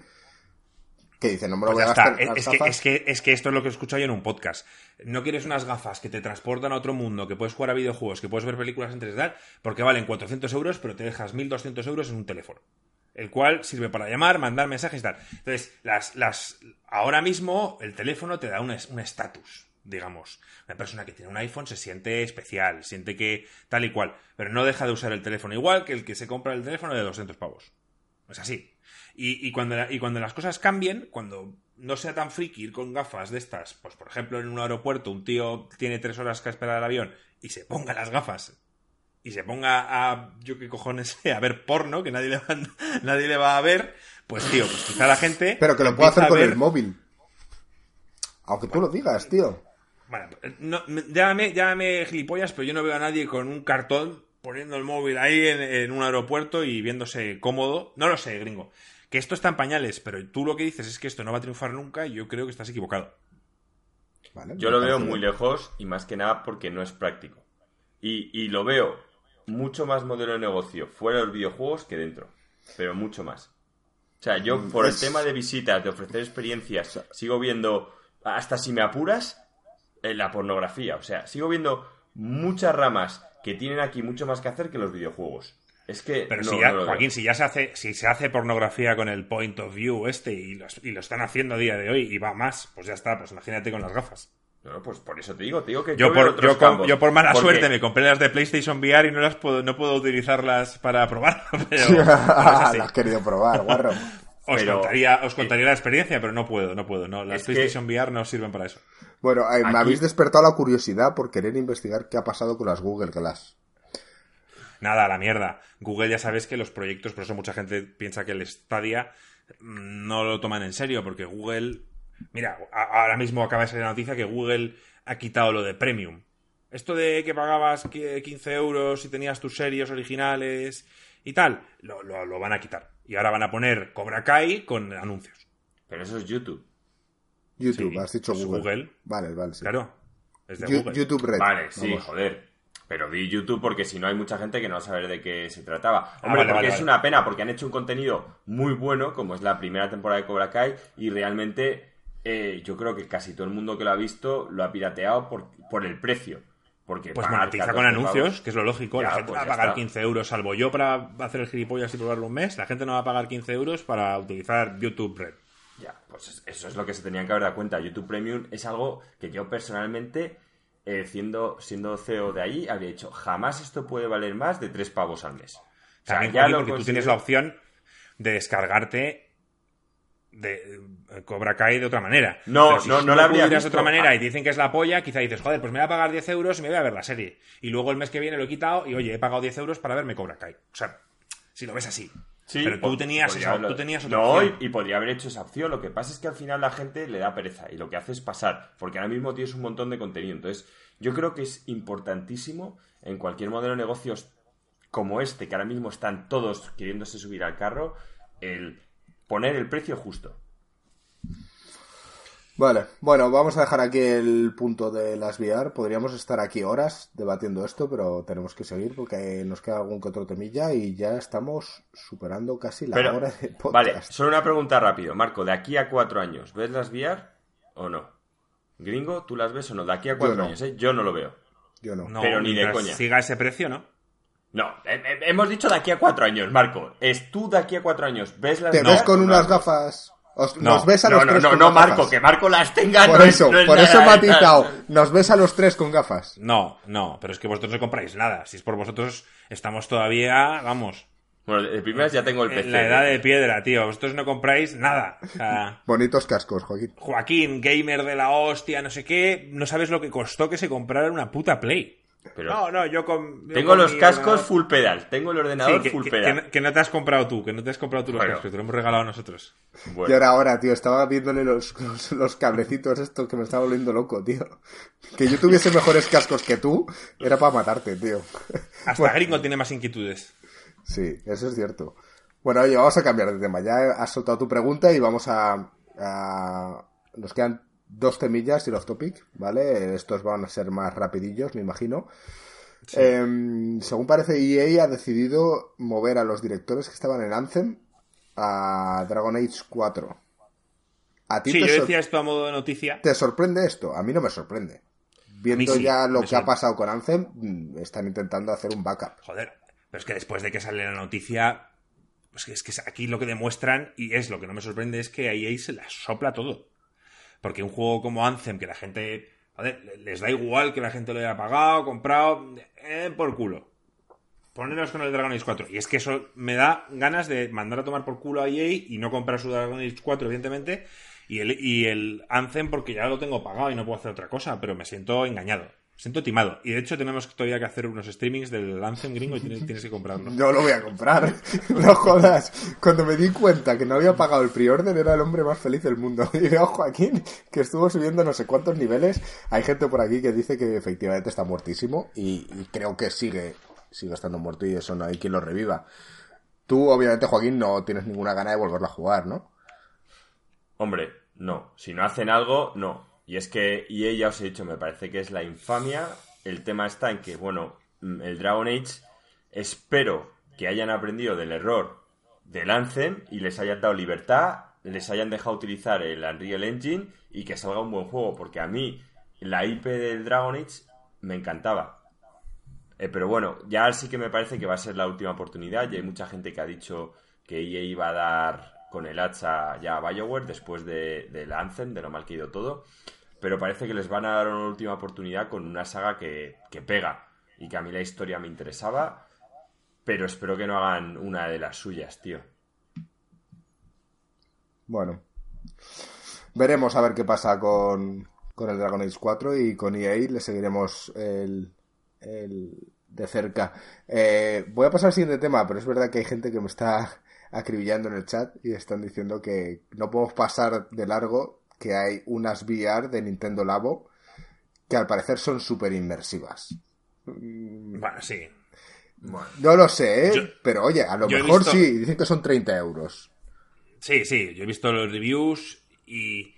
que dice, no me lo Pues voy a gastar Es que, es, que, es que esto es lo que he escuchado yo en un podcast. No quieres unas gafas que te transportan a otro mundo, que puedes jugar a videojuegos, que puedes ver películas en 3D, porque valen 400 euros, pero te dejas 1.200 euros en un teléfono. El cual sirve para llamar, mandar mensajes y tal. Entonces, las, las, ahora mismo el teléfono te da un es- un estatus, digamos. Una persona que tiene un iPhone se siente especial, siente que tal y cual, pero no deja de usar el teléfono igual que el que se compra el teléfono de 200 pavos. Es así. Y, y cuando, y cuando las cosas cambien, cuando no sea tan friki ir con gafas de estas, pues por ejemplo en un aeropuerto un tío tiene tres horas que esperar el avión y se ponga las gafas y se ponga a, yo qué cojones sé, a ver porno, que nadie le va, *laughs* nadie le va a ver, pues tío, pues quizá la gente... Pero que lo puedo empieza hacer con ver- el móvil. Aunque tú lo digas, tío. Bueno, no, me- llámame, llámame gilipollas, pero yo no veo a nadie con un cartón poniendo el móvil ahí en, en un aeropuerto y viéndose cómodo. No lo sé, gringo. Que esto está en pañales, pero tú lo que dices es que esto no va a triunfar nunca y yo creo que estás equivocado. ¿vale? Yo lo veo muy lejos y más que nada porque no es práctico. Y, y lo veo mucho más modelo de negocio fuera de los videojuegos que dentro. Pero mucho más. O sea, yo por Mm, es- el tema de visitas, de ofrecer experiencias, sigo viendo, hasta si me apuras, eh, la pornografía. O sea, sigo viendo muchas ramas que tienen aquí mucho más que hacer que los videojuegos. Es que... Pero no- si ya, no. Joaquín, si ya se hace, si se hace pornografía con el point of view este y, los- y lo están haciendo a día de hoy y va más, pues ya está, pues imagínate con las gafas. No, pues por eso te digo, te digo que Yo, por, yo, con- campos. yo por mala Porque- suerte me compré las de PlayStation VR y no las puedo, no puedo utilizarlas para probarlo, *laughs* pero. Lo *laughs* has querido probar, guarro. *laughs* Os, Pero- contaría, os contaría la experiencia, pero no puedo, no puedo. No, las Es que- PlayStation VR no sirven para eso. Bueno, eh, me habéis despertado la curiosidad por querer investigar qué ha pasado con las Google Glass. Nada, a la mierda. Google ya sabes que los proyectos, por eso mucha gente piensa que el Stadia mm, no lo toman en serio, porque Google... Mira, a- ahora mismo acaba de salir la noticia que Google ha quitado lo de Premium. Esto de que pagabas qui- 15 euros si tenías tus series originales y tal, lo, lo- lo van a quitar. Y ahora van a poner Cobra Kai con anuncios. Pero eso es YouTube. YouTube, Sí, has dicho Google. Google. Vale, vale, sí. Claro, es de Google. YouTube Red. Vale, sí, vamos. joder. Pero di YouTube porque si no hay mucha gente que no va a saber de qué se trataba. Ah, Hombre, vale, porque vale, es vale. una pena, porque han hecho un contenido muy bueno, como es la primera temporada de Cobra Kai, y realmente eh, yo creo que casi todo el mundo que lo ha visto lo ha pirateado por, por el precio. Porque Pues monetiza 14 con anuncios, pavos- que es lo lógico. Ya, la gente pues va a pagar está. 15 euros, salvo yo para hacer el gilipollas y probarlo un mes. La gente no va a pagar 15 euros para utilizar YouTube Red. Ya, pues eso es lo que se tenían que haber dado cuenta. YouTube Premium es algo que yo personalmente, eh, siendo, siendo CEO de ahí, habría dicho, jamás esto puede valer más de 3 pavos al mes. O sea, También, ya lo porque tú tienes la opción de descargarte de eh, Cobra Kai de otra manera. No, Pero si no, no la habría de otra manera Ah. y te dicen que es la polla, quizá dices, joder, pues me voy a pagar 10 euros y me voy a ver la serie. Y luego el mes que viene lo he quitado y, oye, he pagado 10 euros para verme Cobra Kai. O sea, si lo ves así. Sí, Pero tú tenías, esa, tú tenías otra No, y, y podría haber hecho esa opción. Lo que pasa es que al final la gente le da pereza y lo que hace es pasar, porque ahora mismo tienes un montón de contenido. Entonces, yo creo que es importantísimo en cualquier modelo de negocios como este, que ahora mismo están todos queriéndose subir al carro, el poner el precio justo. Vale, bueno, vamos a dejar aquí el punto de las VR. Podríamos estar aquí horas debatiendo esto, pero tenemos que seguir porque nos queda algún que otro temilla y ya estamos superando casi la Pero, hora de podcast. vale, solo una pregunta rápido. Marco, de aquí a cuatro años, ¿ves las VR o no? Gringo, ¿tú las ves o no? De aquí a cuatro no. años, ¿eh? Yo no lo veo. Yo no. No, Pero ni de coña. siga ese precio, ¿no? No, eh, eh, hemos dicho de aquí a cuatro años, Marco. Es tú de aquí a cuatro años. ¿Ves las ¿Te ves con no unas gafas? Os- No, nos ves a No, los no, tres no, con no, gafas. Marco, que Marco las tenga. Por no es- eso, es por eso matizado. Nos ves a los tres con gafas. No, no, pero es que vosotros no compráis nada. Si es por vosotros, estamos todavía, vamos, Bueno, de primeras ya tengo el PC. la edad de piedra, tío. Vosotros no compráis nada. O sea, *laughs* Bonitos cascos, Joaquín. Joaquín, gamer de la hostia, no sé qué, no sabes lo que costó que se comprara una puta Play. Pero No, no, yo con... yo tengo con los cascos ordenador- full pedal. Tengo el Sí, ordenador que, full que- pedal. que- que no te has comprado tú, que no te has comprado tú los Bueno. cascos, te lo hemos regalado a nosotros. Bueno, Y ahora, ahora, tío, estaba viéndole los, los, los cablecitos estos que me estaba volviendo loco, tío. Que yo tuviese mejores cascos que tú era para matarte, tío. Hasta Bueno. Gringo tiene más inquietudes. Sí, eso es cierto. Bueno, oye, vamos a cambiar de tema. Ya has soltado tu pregunta y vamos a... a- Nos quedan dos temillas y off topic, ¿vale? Estos van a ser más rapidillos, me imagino. Em, según parece, EA ha decidido mover a los directores que estaban en Anthem a Dragon Age 4. ¿A ti Sí, te, yo decía esto a modo de noticia. te sorprende esto? A mí no me sorprende. Viendo sí, ya lo que ha pasado con Anthem, mm, están intentando hacer un backup. Joder, pero es que después de que sale la noticia, pues que es que aquí lo que demuestran, y es lo que no me sorprende, es que a EA se la sopla todo. Porque un juego como Anthem, que la gente, le- les da igual que la gente lo haya pagado, comprado, eh, por culo. Poneros con el Dragon Age 4. Y es que eso me da ganas de mandar a tomar por culo a EA y no comprar su Dragon Age 4, evidentemente. Y el, y el Anthem porque ya lo tengo pagado y no puedo hacer otra cosa, pero me siento engañado. Me siento timado. Y de hecho tenemos todavía que hacer unos streamings del Anthem gringo y tienes, tienes que comprarlo. *laughs* No lo voy a comprar. *laughs* No jodas. Cuando me di cuenta que no había pagado el pre-order, era el hombre más feliz del mundo. *laughs* Y veo a Joaquín que estuvo subiendo no sé cuántos niveles. Hay gente por aquí que dice que efectivamente está muertísimo. Y, y creo que sigue, sigue estando muerto y eso no hay quien lo reviva. Tú, obviamente, Joaquín, no tienes ninguna gana de volverlo a jugar, ¿no? hombre, no. Si no hacen algo, no. Y es que EA ya os he dicho, me parece que es la infamia. El tema está en que, bueno, mm, el Dragon Age, espero que hayan aprendido del error del Anthem y les hayan dado libertad, les hayan dejado utilizar el Unreal Engine y que salga un buen juego, porque a mí la IP del Dragon Age me encantaba. Eh, pero bueno, ya sí que me parece que va a ser la última oportunidad. Y hay mucha gente que ha dicho que EA iba a dar con el hacha ya a Bioware después de, del Anthem, de lo mal que ha ido todo. Pero parece que les van a dar una última oportunidad con una saga que, que pega. Y que a mí la historia me interesaba. Pero espero que no hagan una de las suyas, tío. Bueno. Veremos a ver qué pasa con, con el Dragon Age 4 y con EA le seguiremos el, el de cerca. Eh, voy a pasar al siguiente tema, pero es verdad que hay gente que me está acribillando en el chat y están diciendo que no podemos pasar de largo que hay unas VR de Nintendo Labo que al parecer son súper inmersivas. Bueno, sí. No lo sé, ¿eh? Yo- pero oye, a lo mejor visto- sí, dicen que son 30 euros. Sí, sí, yo he visto los reviews y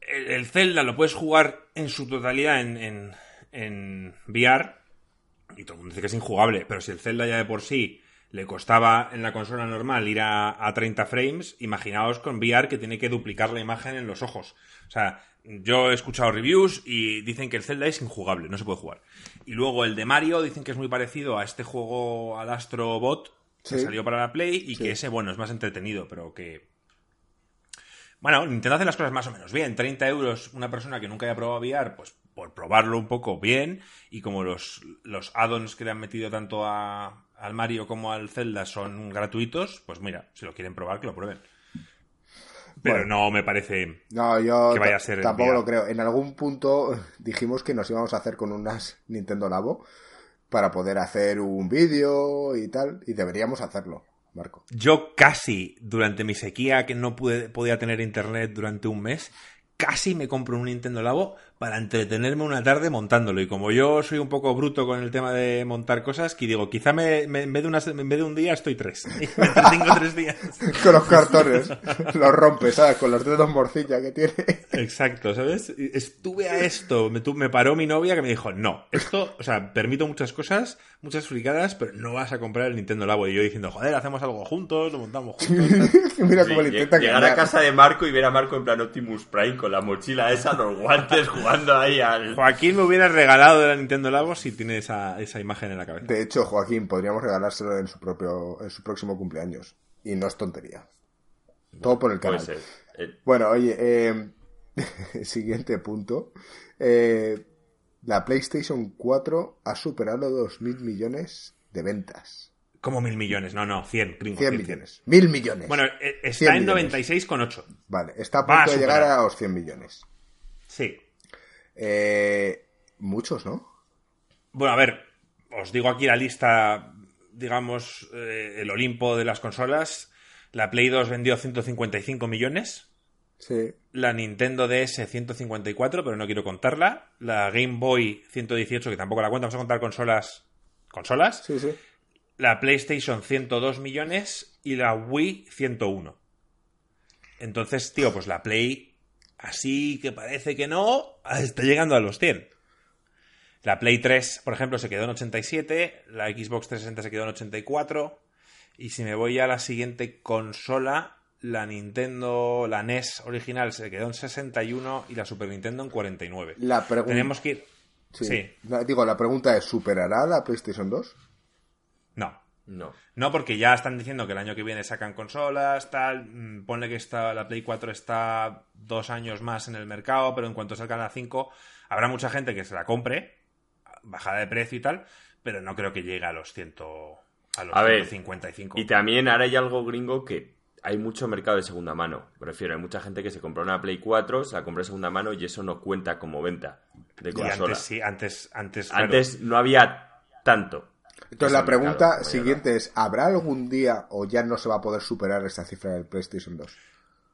el, el Zelda lo puedes jugar en su totalidad en, en, en VR y todo el mundo dice que es injugable, pero si el Zelda ya de por sí le costaba en la consola normal ir a, a 30 frames, imaginaos con VR que tiene que duplicar la imagen en los ojos. O sea, yo he escuchado reviews y dicen que el Zelda es injugable, no se puede jugar. Y luego el de Mario dicen que es muy parecido a este juego, al Astro Bot, que Sí. salió para la Play y Sí. que ese, bueno, es más entretenido, pero que... Bueno, Nintendo hace las cosas más o menos bien. 30 euros una persona que nunca haya probado VR, pues por probarlo un poco bien. Y como los, los add-ons que le han metido tanto a, al Mario como al Zelda son gratuitos, pues mira, si lo quieren probar, que lo prueben. Pero Bueno. no me parece... No, yo Que vaya a ser tampoco lo creo. En algún punto *laughs* dijimos que nos íbamos a hacer con unas Nintendo Labo para poder hacer un vídeo y tal, y deberíamos hacerlo, Marco. Yo casi, durante mi sequía, que no pude, podía tener internet durante un mes, casi me compro un Nintendo Labo para entretenerme una tarde montándolo. Y como yo soy un poco bruto con el tema de montar cosas, que digo, quizá me, me- en, vez de unas- en vez de un día estoy tres. *laughs* Me entretengo tres días. *laughs* Con los cartones, *laughs* los rompes, ¿sabes? Con los dedos morcilla que tiene. Exacto, ¿sabes? Estuve a esto, me, tu- me paró mi novia que me dijo, no, esto, o sea, permito muchas cosas, muchas fricadas, pero no vas a comprar el Nintendo Labo. Y yo diciendo, joder, hacemos algo juntos, lo montamos juntos. Mira Sí, cómo le lle- intenta llegar a casa de Marco y ver a Marco en plan Optimus Prime con la mochila esa, los guantes, jugando ahí al... Joaquín me hubiera regalado de la Nintendo Labo si tiene esa, esa imagen en la cabeza. De hecho, Joaquín, podríamos regalárselo en su propio, en su próximo cumpleaños. Y no es tontería. Todo por el Puede canal. ser. Eh, Bueno, oye, eh, *laughs* siguiente punto. Eh, la PlayStation 4 ha superado los mil millones de ventas. Como mil millones, no, no, 100, gringo. 100 100, millones. Mil millones. Bueno, está 100 en millones. 96,8. Vale, está a punto de llegar a los 100 millones. Sí. Eh, muchos, ¿no? Bueno, a ver, os digo aquí la lista, digamos, eh, el Olimpo de las consolas. La Play 2 vendió 155 millones. Sí. La Nintendo DS 154, pero no quiero contarla. La Game Boy 118, que tampoco la cuento. Vamos a contar consolas. ¿Consolas? Sí, sí. La PlayStation 102 millones y la Wii 101. Entonces, tío, pues la Play, así que parece que no, *laughs* está llegando a los 100. La Play 3, por ejemplo, se quedó en 87, la Xbox 360 se quedó en 84, y si me voy a la siguiente consola, la Nintendo, la NES original se quedó en 61 y la Super Nintendo en 49. La pregunta. Tenemos que ir... Sí. sí. La- Digo, la pregunta es: ¿superará la PlayStation 2? No, no. No, porque ya están diciendo que el año que viene sacan consolas, tal. mm, Ponle que está, la Play 4 está dos años más en el mercado, pero en cuanto salgan la 5, habrá mucha gente que se la compre, bajada de precio y tal, pero no creo que llegue a los 100, a los A ver, 155. Y también ahora hay algo gringo que hay mucho mercado de segunda mano. Me refiero, hay mucha gente que se compró una Play 4, se la compró de segunda mano y eso no cuenta como venta de Y consola. antes sí, antes, antes, claro, Antes no había tanto. Entonces, la pregunta siguiente es: ¿habrá algún día o ya no se va a poder superar esta cifra del PlayStation 2?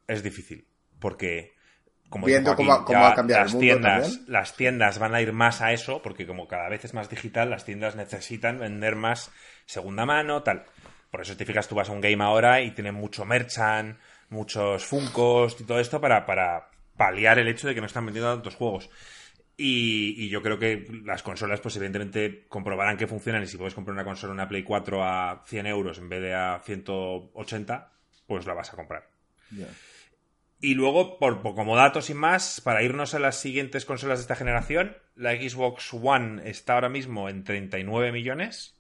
es difícil, porque como Viendo cómo cómo va a cambiar el las mundo tiendas, también. las tiendas van a ir más a eso, porque como cada vez es más digital, las tiendas necesitan vender más segunda mano, tal. Por eso te fijas, tú vas a un game ahora y tienen mucho merchant, muchos funcos y todo esto para, para paliar el hecho de que no están vendiendo tantos juegos. Y, y yo creo que las consolas, pues evidentemente comprobarán que funcionan y si puedes comprar una consola, una Play 4 a 100 euros en vez de a 180, pues la vas a comprar. Y luego, por, por- como dato sin más, para irnos a las siguientes consolas de esta generación, la Xbox One está ahora mismo en 39 millones,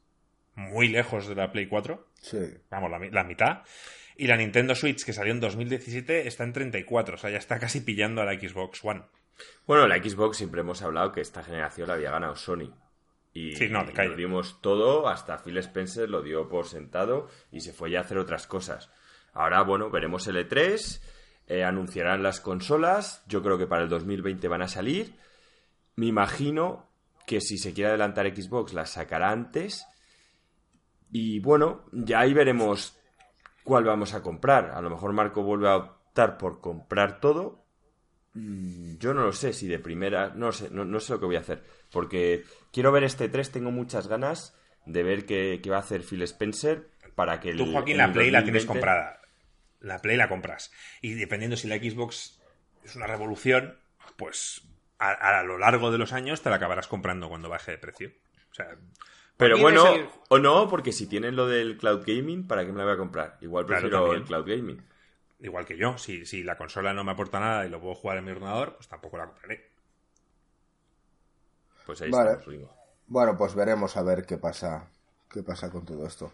muy lejos de la Play 4, Sí. vamos, la mitad. Y la Nintendo Switch, que salió en 2017, está en 34, o sea, ya está casi pillando a la Xbox One. Bueno, la Xbox siempre hemos hablado que esta generación la había ganado Sony. Y, Sí, no, y lo dimos todo, hasta Phil Spencer lo dio por sentado y se fue ya a hacer otras cosas. Ahora, bueno, veremos el E3, eh, anunciarán las consolas, yo creo que para el 2020 van a salir. Me imagino que si se quiere adelantar Xbox las sacará antes. Y bueno, ya ahí veremos cuál vamos a comprar. A lo mejor Marco vuelve a optar por comprar todo Yo no lo sé si de primera, no sé, no, no sé lo que voy a hacer, porque quiero ver este 3, tengo muchas ganas de ver qué, qué va a hacer Phil Spencer para que el, Tú, Joaquín, la el Play la tienes 2020 comprada. La Play la compras. Y dependiendo si la Xbox es una revolución, pues a, a lo largo de los años te la acabarás comprando cuando baje de precio. O sea, Pero bueno, el- o no, porque si tienen lo del cloud gaming, ¿para qué me la voy a comprar? Igual Claro, prefiero también. el cloud gaming. Igual que yo, si, si la consola no me aporta nada y lo puedo jugar en mi ordenador, pues tampoco la compraré. Pues ahí Vale. estamos, Ringo. Bueno, pues veremos a ver qué pasa, qué pasa con todo esto.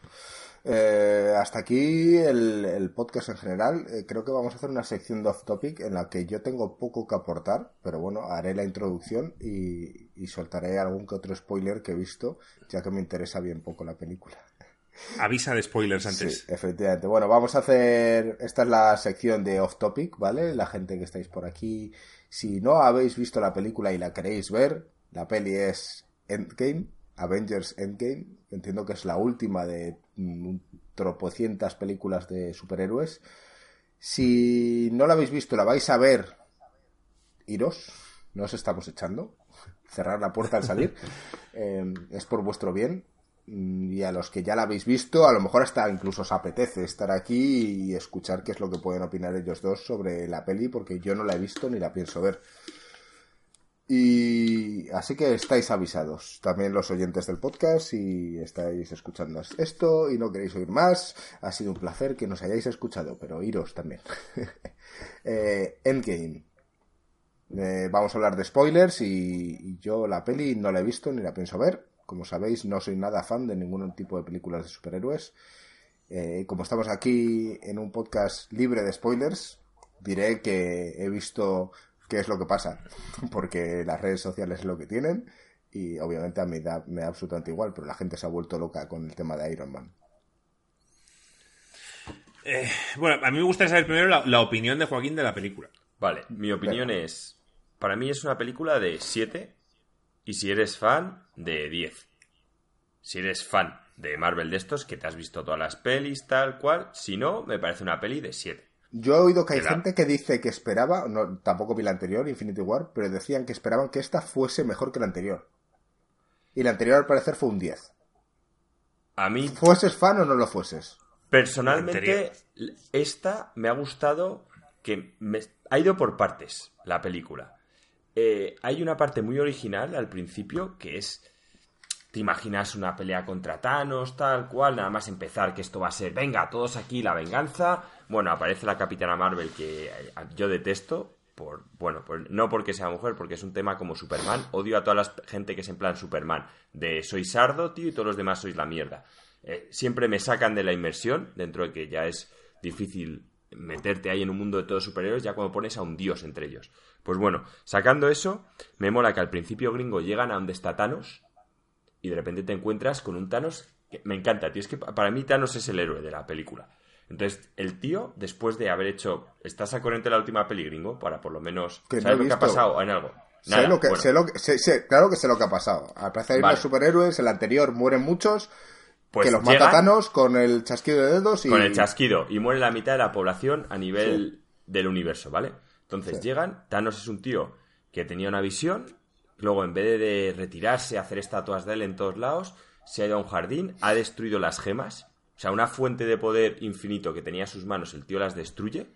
Eh, hasta aquí el, el podcast en general. Eh, creo que vamos a hacer una sección de off topic en la que yo tengo poco que aportar, pero bueno, haré la introducción y, y soltaré algún que otro spoiler que he visto, ya que me interesa bien poco la película. Avisa de spoilers antes. Sí, efectivamente. Bueno, vamos a hacer. Esta es la sección de off topic, ¿vale? La gente que estáis por aquí. Si no habéis visto la película y la queréis ver, la peli es Endgame, Avengers Endgame. Entiendo que es la última de mm, tropocientas películas de superhéroes. Si no la habéis visto, la vais a ver, iros. No os estamos echando. Cerrar la puerta al salir. *laughs* Eh, es por vuestro bien. Y a los que ya la habéis visto, a lo mejor hasta incluso os apetece estar aquí y escuchar qué es lo que pueden opinar ellos dos sobre la peli, porque yo no la he visto ni la pienso ver. Y así que estáis avisados, también los oyentes del podcast, si estáis escuchando esto y no queréis oír más, ha sido un placer que nos hayáis escuchado, pero iros también. *laughs* Eh, Endgame. Eh, vamos a hablar de spoilers y yo la peli no la he visto ni la pienso ver. Como sabéis, no soy nada fan de ningún tipo de películas de superhéroes. Eh, como estamos aquí en un podcast libre de spoilers, diré que he visto qué es lo que pasa, *laughs* porque las redes sociales es lo que tienen y obviamente a mí da, me da absolutamente igual, pero la gente se ha vuelto loca con el tema de Iron Man. Eh, bueno, a mí me gustaría saber primero la, la opinión de Joaquín de la película. Vale, mi opinión es, para mí es una película de 7 y si eres fan, de 10. Si eres fan de Marvel de estos, que te has visto todas las pelis, tal cual, si no, me parece una peli de 7. Yo he oído que hay Claro. gente que dice que esperaba, no, tampoco vi la anterior, Infinity War, pero decían que esperaban que esta fuese mejor que la anterior. Y la anterior al parecer fue un 10. A mí, ¿Fueses fan o no lo fueses? personalmente, esta me ha gustado que me- ha ido por partes, la película. Eh, hay una parte muy original al principio que es te imaginas una pelea contra Thanos, tal cual, nada más empezar que esto va a ser, venga, todos aquí, la venganza. Bueno, aparece la Capitana Marvel que eh, yo detesto, por, bueno, por- no porque sea mujer, porque es un tema como Superman. Odio a toda la gente que es en plan Superman, de soy sardo, tío, y todos los demás sois la mierda. Eh, siempre me sacan de la inmersión, dentro de que ya es difícil meterte ahí en un mundo de todos superhéroes, ya cuando pones a un dios entre ellos. Pues bueno, sacando eso, me mola que al principio gringo llegan a donde está Thanos, y de repente te encuentras con un Thanos que me encanta, tío. Es que pa- para mí Thanos es el héroe de la película. Entonces, el tío, después de haber hecho. ¿Estás a corriente de la última peli, gringo? Para por lo menos. Que ¿Sabes lo que ha pasado en algo? Sé lo que, bueno, sé lo que- sé- sé- claro que sé lo que ha pasado. Al parecer hay Vale. los superhéroes, el anterior mueren muchos, pues que los llegan mata Thanos con el chasquido de dedos y... Con el chasquido. Y muere la mitad de la población a nivel del universo, ¿vale? Entonces Sí. llegan. Thanos es un tío que tenía una visión. Luego, en vez de retirarse, hacer estatuas de él en todos lados, se ha ido a un jardín, ha destruido las gemas. O sea, una fuente de poder infinito que tenía en sus manos, el tío las destruye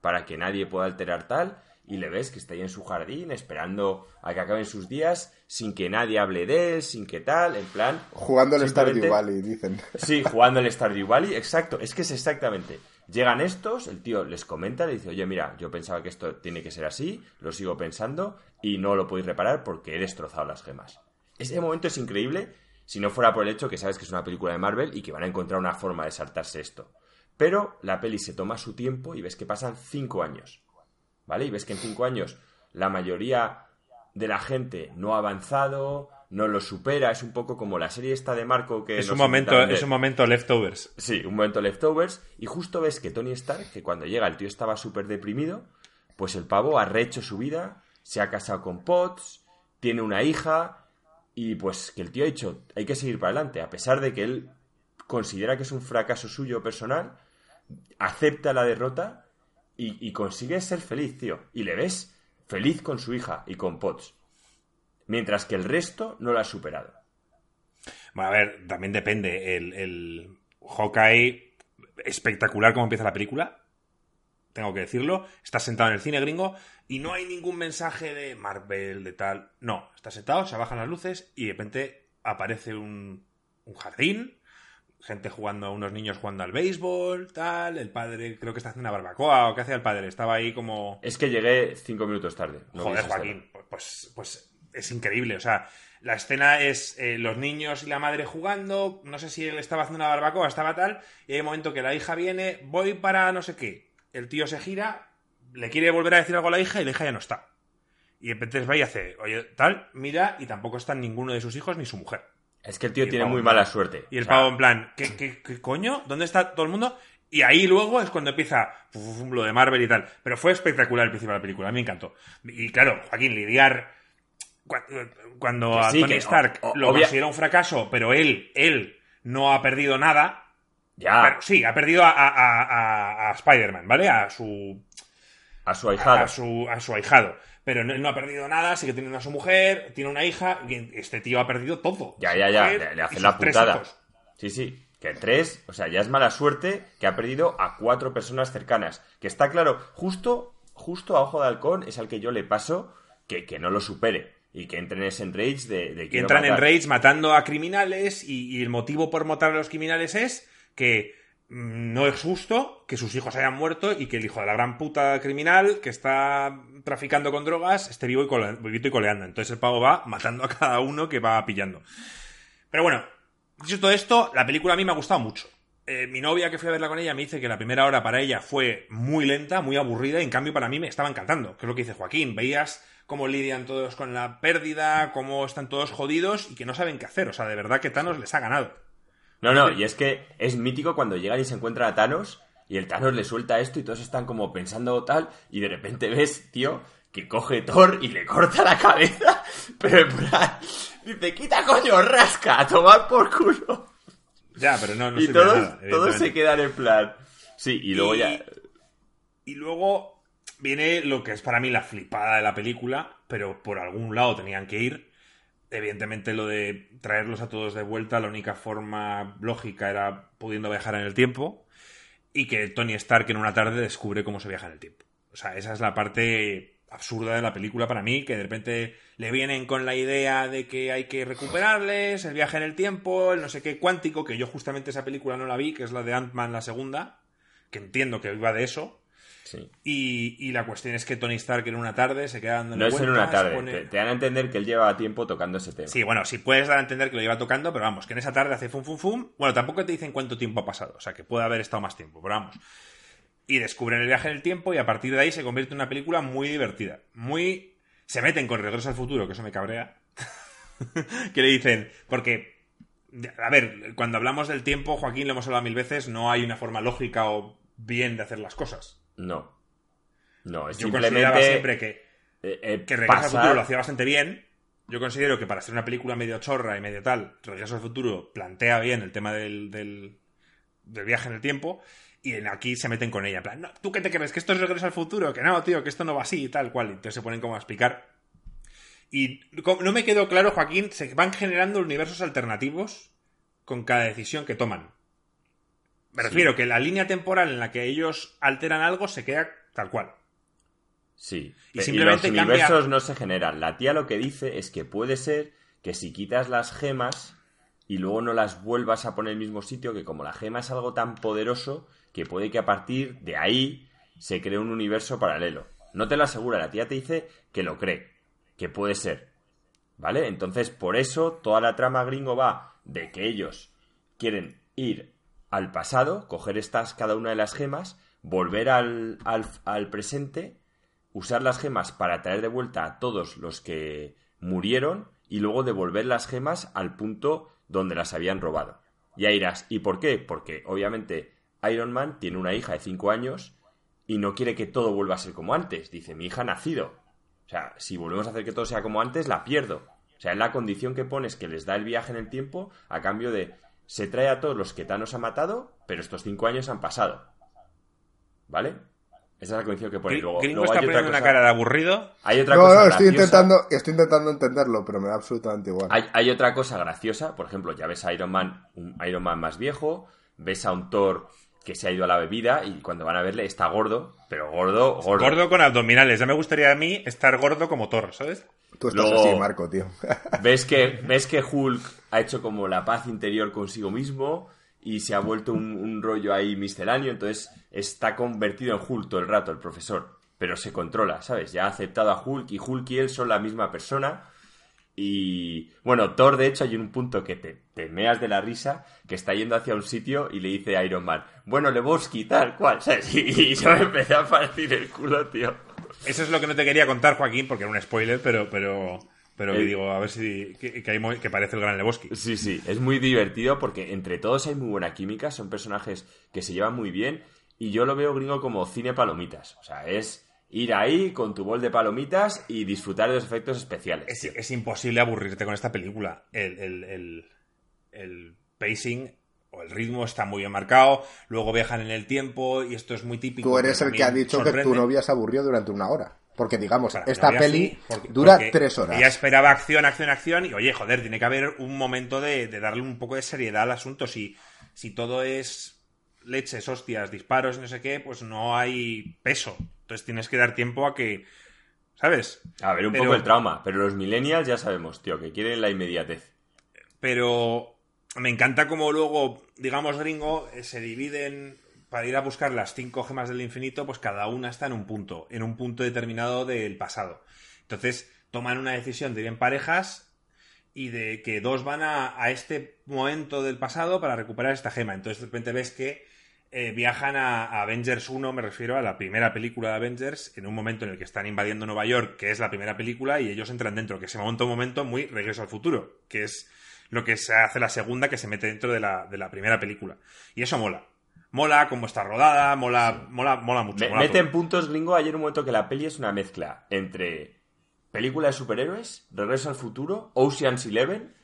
para que nadie pueda alterar tal. y le ves que está ahí en su jardín esperando a que acaben sus días sin que nadie hable de él, sin que tal, en plan... Jugando simplemente- Stardew Valley, dicen. Sí, jugando el Stardew Valley, exacto, es que es exactamente. Llegan estos, el tío les comenta, le dice, oye, mira, yo pensaba que esto tiene que ser así, lo sigo pensando y no lo podéis reparar porque he destrozado las gemas. Ese momento es increíble si no fuera por el hecho que sabes que es una película de Marvel y que van a encontrar una forma de saltarse esto. Pero la peli se toma su tiempo y ves que pasan cinco años. ¿Vale? Y ves que en cinco años la mayoría de la gente no ha avanzado, no lo supera. Es un poco como la serie esta de Marco que Es un momento, es un momento leftovers. Sí, un momento leftovers. Y justo ves que Tony Stark, que cuando llega el tío estaba súper deprimido, pues el pavo ha rehecho su vida, se ha casado con Potts, tiene una hija, y pues que el tío ha dicho, hay que seguir para adelante, a pesar de que él considera que es un fracaso suyo personal, acepta la derrota y, y consigue ser feliz, tío. Y le ves feliz con su hija y con Potts. Mientras que el resto no lo ha superado. Bueno, a ver, también depende. El, el Hawkeye, espectacular como empieza la película. Tengo que decirlo. Estás sentado en el cine gringo y no hay ningún mensaje de Marvel, de tal. No, estás sentado, se bajan las luces y de repente aparece un, un jardín. Gente jugando, unos niños jugando al béisbol, tal. El padre creo que está haciendo una barbacoa. ¿O qué hacía el padre? Estaba ahí como. Es que llegué cinco minutos tarde. no Joder. Joaquín, pues, pues, pues es increíble. O sea, la escena es eh, los niños y la madre jugando. No sé si él estaba haciendo una barbacoa, estaba tal. Y hay un momento que la hija viene, voy para no sé qué. El tío se gira, le quiere volver a decir algo a la hija y la hija ya no está. Y entonces va y hace, oye, tal, mira, y tampoco están ninguno de sus hijos ni su mujer. Es que el tío tiene muy plan- mala suerte. Y el O sea, pavo en plan, ¿qué, qué, qué coño? ¿Dónde está todo el mundo? Y ahí luego es cuando empieza uf, uf, lo de Marvel y tal. Pero fue espectacular el principio de la película, a mí me encantó. Y claro, Joaquín, lidiar cuando Que a sí, Tony Stark o- o- lo obvia- considera un fracaso, pero él, él no ha perdido nada. Ya, Pero sí, ha perdido a, a- a- a- a Spider-Man, ¿vale? A su, a su ahijado. a su, a su ahijado. Pero no, él no ha perdido nada, sigue teniendo a su mujer, tiene una hija, y este tío ha perdido todo. Ya, ya, ya, le, le hacen la putada. Sí, sí, que tres, o sea, ya es mala suerte que ha perdido a cuatro personas cercanas. Que está claro, justo, justo a Ojo de Halcón es al que yo le paso que, que no lo supere. Y que entre en ese enrage de, de que entran en raids matando a criminales y, y el motivo por matar a los criminales es que mm, no es justo que sus hijos hayan muerto y que el hijo de la gran puta criminal que está traficando con drogas esté vivo y, cole- vivito y coleando. Entonces el pavo va matando a cada uno que va pillando. Pero bueno, dicho todo esto, la película a mí me ha gustado mucho. Eh, mi novia que fui a verla con ella me dice que la primera hora para ella fue muy lenta, muy aburrida, y en cambio para mí me estaba encantando. Que es lo que dice Joaquín. Veías cómo lidian todos con la pérdida, cómo están todos jodidos y que no saben qué hacer. O sea, de verdad que Thanos les ha ganado. No, no, y es que es mítico cuando llegan y se encuentran a Thanos y el Thanos le suelta esto y todos están como pensando tal y de repente ves, tío, que coge Thor y le corta la cabeza, *laughs* pero en plan, dice, quita coño, rasca, a tomar por culo. Ya, pero no, no y todos, nada, todos se quedan en plan. Sí, y luego Y- ya. Y luego viene lo que es para mí la flipada de la película, pero por algún lado tenían que ir. Evidentemente lo de traerlos a todos de vuelta, la única forma lógica era pudiendo viajar en el tiempo y que Tony Stark en una tarde descubre cómo se viaja en el tiempo. O sea, esa es la parte absurda de la película para mí, que de repente le vienen con la idea de que hay que recuperarles, el viaje en el tiempo, el no sé qué cuántico, que yo justamente esa película no la vi, que es la de Ant-Man la segunda, que entiendo que iba de eso, Sí. y, y la cuestión es que Tony Stark en una tarde se queda dándole No es en una tarde. pone- Te, te dan a entender que él lleva tiempo tocando ese tema. Sí, bueno, si puedes dar a entender que lo lleva tocando, pero vamos, que en esa tarde hace fum fum fum. Bueno, tampoco te dicen cuánto tiempo ha pasado, o sea, que puede haber estado más tiempo, pero vamos. Y descubren el viaje en el tiempo y a partir de ahí se convierte en una película muy divertida. Muy... Se meten con Regreso al Futuro, que eso me cabrea. *laughs* que le dicen, porque... A ver, cuando hablamos del tiempo, Joaquín, lo hemos hablado mil veces, no hay una forma lógica o bien de hacer las cosas. No. No, es Yo simplemente. consideraba siempre que eh, eh, que Regreso al Futuro lo hacía bastante bien. Yo considero que para hacer una película medio chorra y medio tal, Regreso al Futuro plantea bien el tema del, del, del viaje en el tiempo. Y en aquí se meten con ella. En plan, no, ¿tú qué te crees? ¿Que esto es Regreso al Futuro? Que no, tío, que esto no va así y tal cual. Y entonces se ponen como a explicar. Y no me quedó claro, Joaquín, se van generando universos alternativos con cada decisión que toman. Me Sí. refiero que la línea temporal en la que ellos alteran algo se queda tal cual. Sí. Y simplemente los cambia- universos no se generan. La tía lo que dice es que puede ser que si quitas las gemas y luego no las vuelvas a poner en el mismo sitio, que como la gema es algo tan poderoso, que puede que a partir de ahí se cree un universo paralelo. No te lo asegura, la tía te dice que lo cree, que puede ser. ¿Vale? Entonces, por eso toda la trama gringo va de que ellos quieren ir al pasado, coger estas, cada una de las gemas, volver al, al, al presente, usar las gemas para traer de vuelta a todos los que murieron y luego devolver las gemas al punto donde las habían robado. Ya irás, ¿y por qué? Porque obviamente Iron Man tiene una hija de 5 años y no quiere que todo vuelva a ser como antes. Dice, mi hija ha nacido. O sea, si volvemos a hacer que todo sea como antes, la pierdo. O sea, es la condición que pones que les da el viaje en el tiempo a cambio de se trae a todos los que Thanos ha matado, pero estos cinco años han pasado. ¿Vale? Esa es la condición que pone. Luego, Gringo luego está hay otra poniendo una cara de aburrido. Hay otra No, cosa no, estoy graciosa. intentando, estoy intentando entenderlo, pero me da absolutamente igual. Hay, hay otra cosa graciosa, por ejemplo, ya ves a Iron Man, un Iron Man más viejo, ves a un Thor que se ha ido a la bebida y cuando van a verle está gordo, pero gordo, gordo. Gordo con abdominales. Ya me gustaría a mí estar gordo como Thor, ¿sabes? Tú estás luego- así, Marco, tío. *laughs* Ves que, ves que Hulk ha hecho como la paz interior consigo mismo y se ha vuelto un, un rollo ahí misceláneo, entonces está convertido en Hulk todo el rato el profesor, pero se controla, ¿sabes? Ya ha aceptado a Hulk y Hulk y él son la misma persona. Y bueno, Thor, de hecho, hay un punto que te, te meas de la risa, que está yendo hacia un sitio y le dice a Iron Man, bueno, Lebowski, tal cual, *laughs* ¿sabes? Y, y yo me empecé a partir el culo, tío. Eso es lo que no te quería contar, Joaquín, porque era un spoiler, pero, pero, pero que Eh. digo, a ver si que, que hay mo- que parece el gran Lebowski. Sí, sí, es muy divertido porque entre todos hay muy buena química, son personajes que se llevan muy bien y yo lo veo gringo como cine palomitas. O sea, es ir ahí con tu bol de palomitas y disfrutar de los efectos especiales. Es, es imposible aburrirte con esta película. El, el- el- el pacing o el ritmo está muy bien marcado. Luego viajan en el tiempo y esto es muy típico. Tú eres el que ha dicho que tu novia se aburrió durante una hora. Porque, digamos, Para esta peli sí, porque- dura porque tres horas. Ella esperaba acción, acción, acción. Y oye, joder, tiene que haber un momento de, de darle un poco de seriedad al asunto. Si, si todo es leches, hostias, disparos y no sé qué, pues no hay peso. Entonces tienes que dar tiempo a que. ¿Sabes? A ver, un Pero- poco el trauma, pero los millennials ya sabemos, tío, que quieren la inmediatez. pero me encanta como luego, digamos, gringo, eh, se dividen para ir a buscar las cinco gemas del infinito, pues cada una está en un punto, en un punto determinado del pasado. Entonces toman una decisión de ir en parejas y de que dos van a, este momento del pasado para recuperar esta gema. Entonces de repente ves que eh, viajan a, a Avengers 1, me refiero a la primera película de Avengers, en un momento en el que están invadiendo Nueva York, que es la primera película, y ellos entran dentro, que se monta un momento muy regreso al futuro, que es lo que se hace la segunda, que se mete dentro de la, de la primera película. Y eso mola. Mola cómo está rodada, mola, mola, mola mucho. Me- mola mete en puntos gringo ayer un momento que la peli es una mezcla entre película de superhéroes, Regreso al futuro, Ocean's Eleven.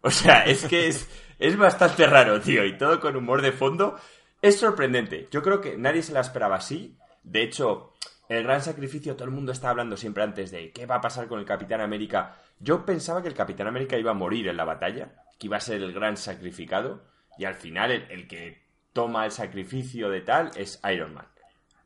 O sea, *laughs* es que es, es bastante raro, tío, y todo con humor de fondo. Es sorprendente. Yo creo que nadie se la esperaba así. De hecho, el gran sacrificio, todo el mundo está hablando siempre antes de qué va a pasar con el Capitán América. Yo pensaba que el Capitán América iba a morir en la batalla, que iba a ser el gran sacrificado, y al final el, el que toma el sacrificio de tal es Iron Man.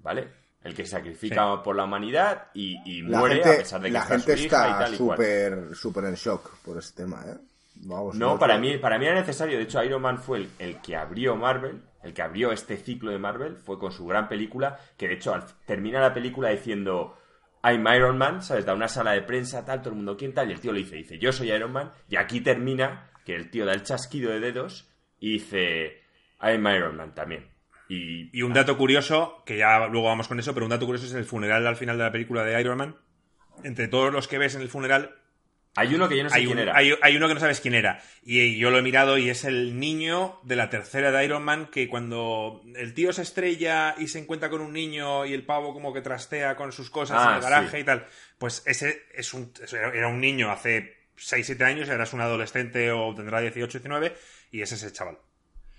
¿Vale? El que sacrifica por la humanidad y, y La muere gente, a pesar de que la está gente su hija y está tal y cual. súper súper en shock por ese tema, ¿eh? Vamos, No, para mí, para mí era necesario. De hecho, Iron Man fue el, el que abrió Marvel, el que abrió este ciclo de Marvel, fue con su gran película, que de hecho al- termina la película diciendo I'm Iron Man, ¿sabes? Da una sala de prensa, tal, todo el mundo, ¿quién tal? Y el tío le dice, dice, yo soy Iron Man, y aquí termina que el tío da el chasquido de dedos y dice I'm Iron Man también. Y, Y un dato curioso, que ya luego vamos con eso, pero un dato curioso es el funeral al final de la película de Iron Man. Entre todos los que ves en el funeral, hay uno que yo no sé hay, quién un- era. hay- hay uno que no sabes quién era. Y yo lo he mirado y es el niño de la tercera de Iron Man que cuando el tío se estrella y se encuentra con un niño y el pavo como que trastea con sus cosas Ah, en el garaje sí. y tal, pues ese es un, era un niño hace 6-7 años, ahora es un adolescente o tendrá 18-19 y ese es el chaval.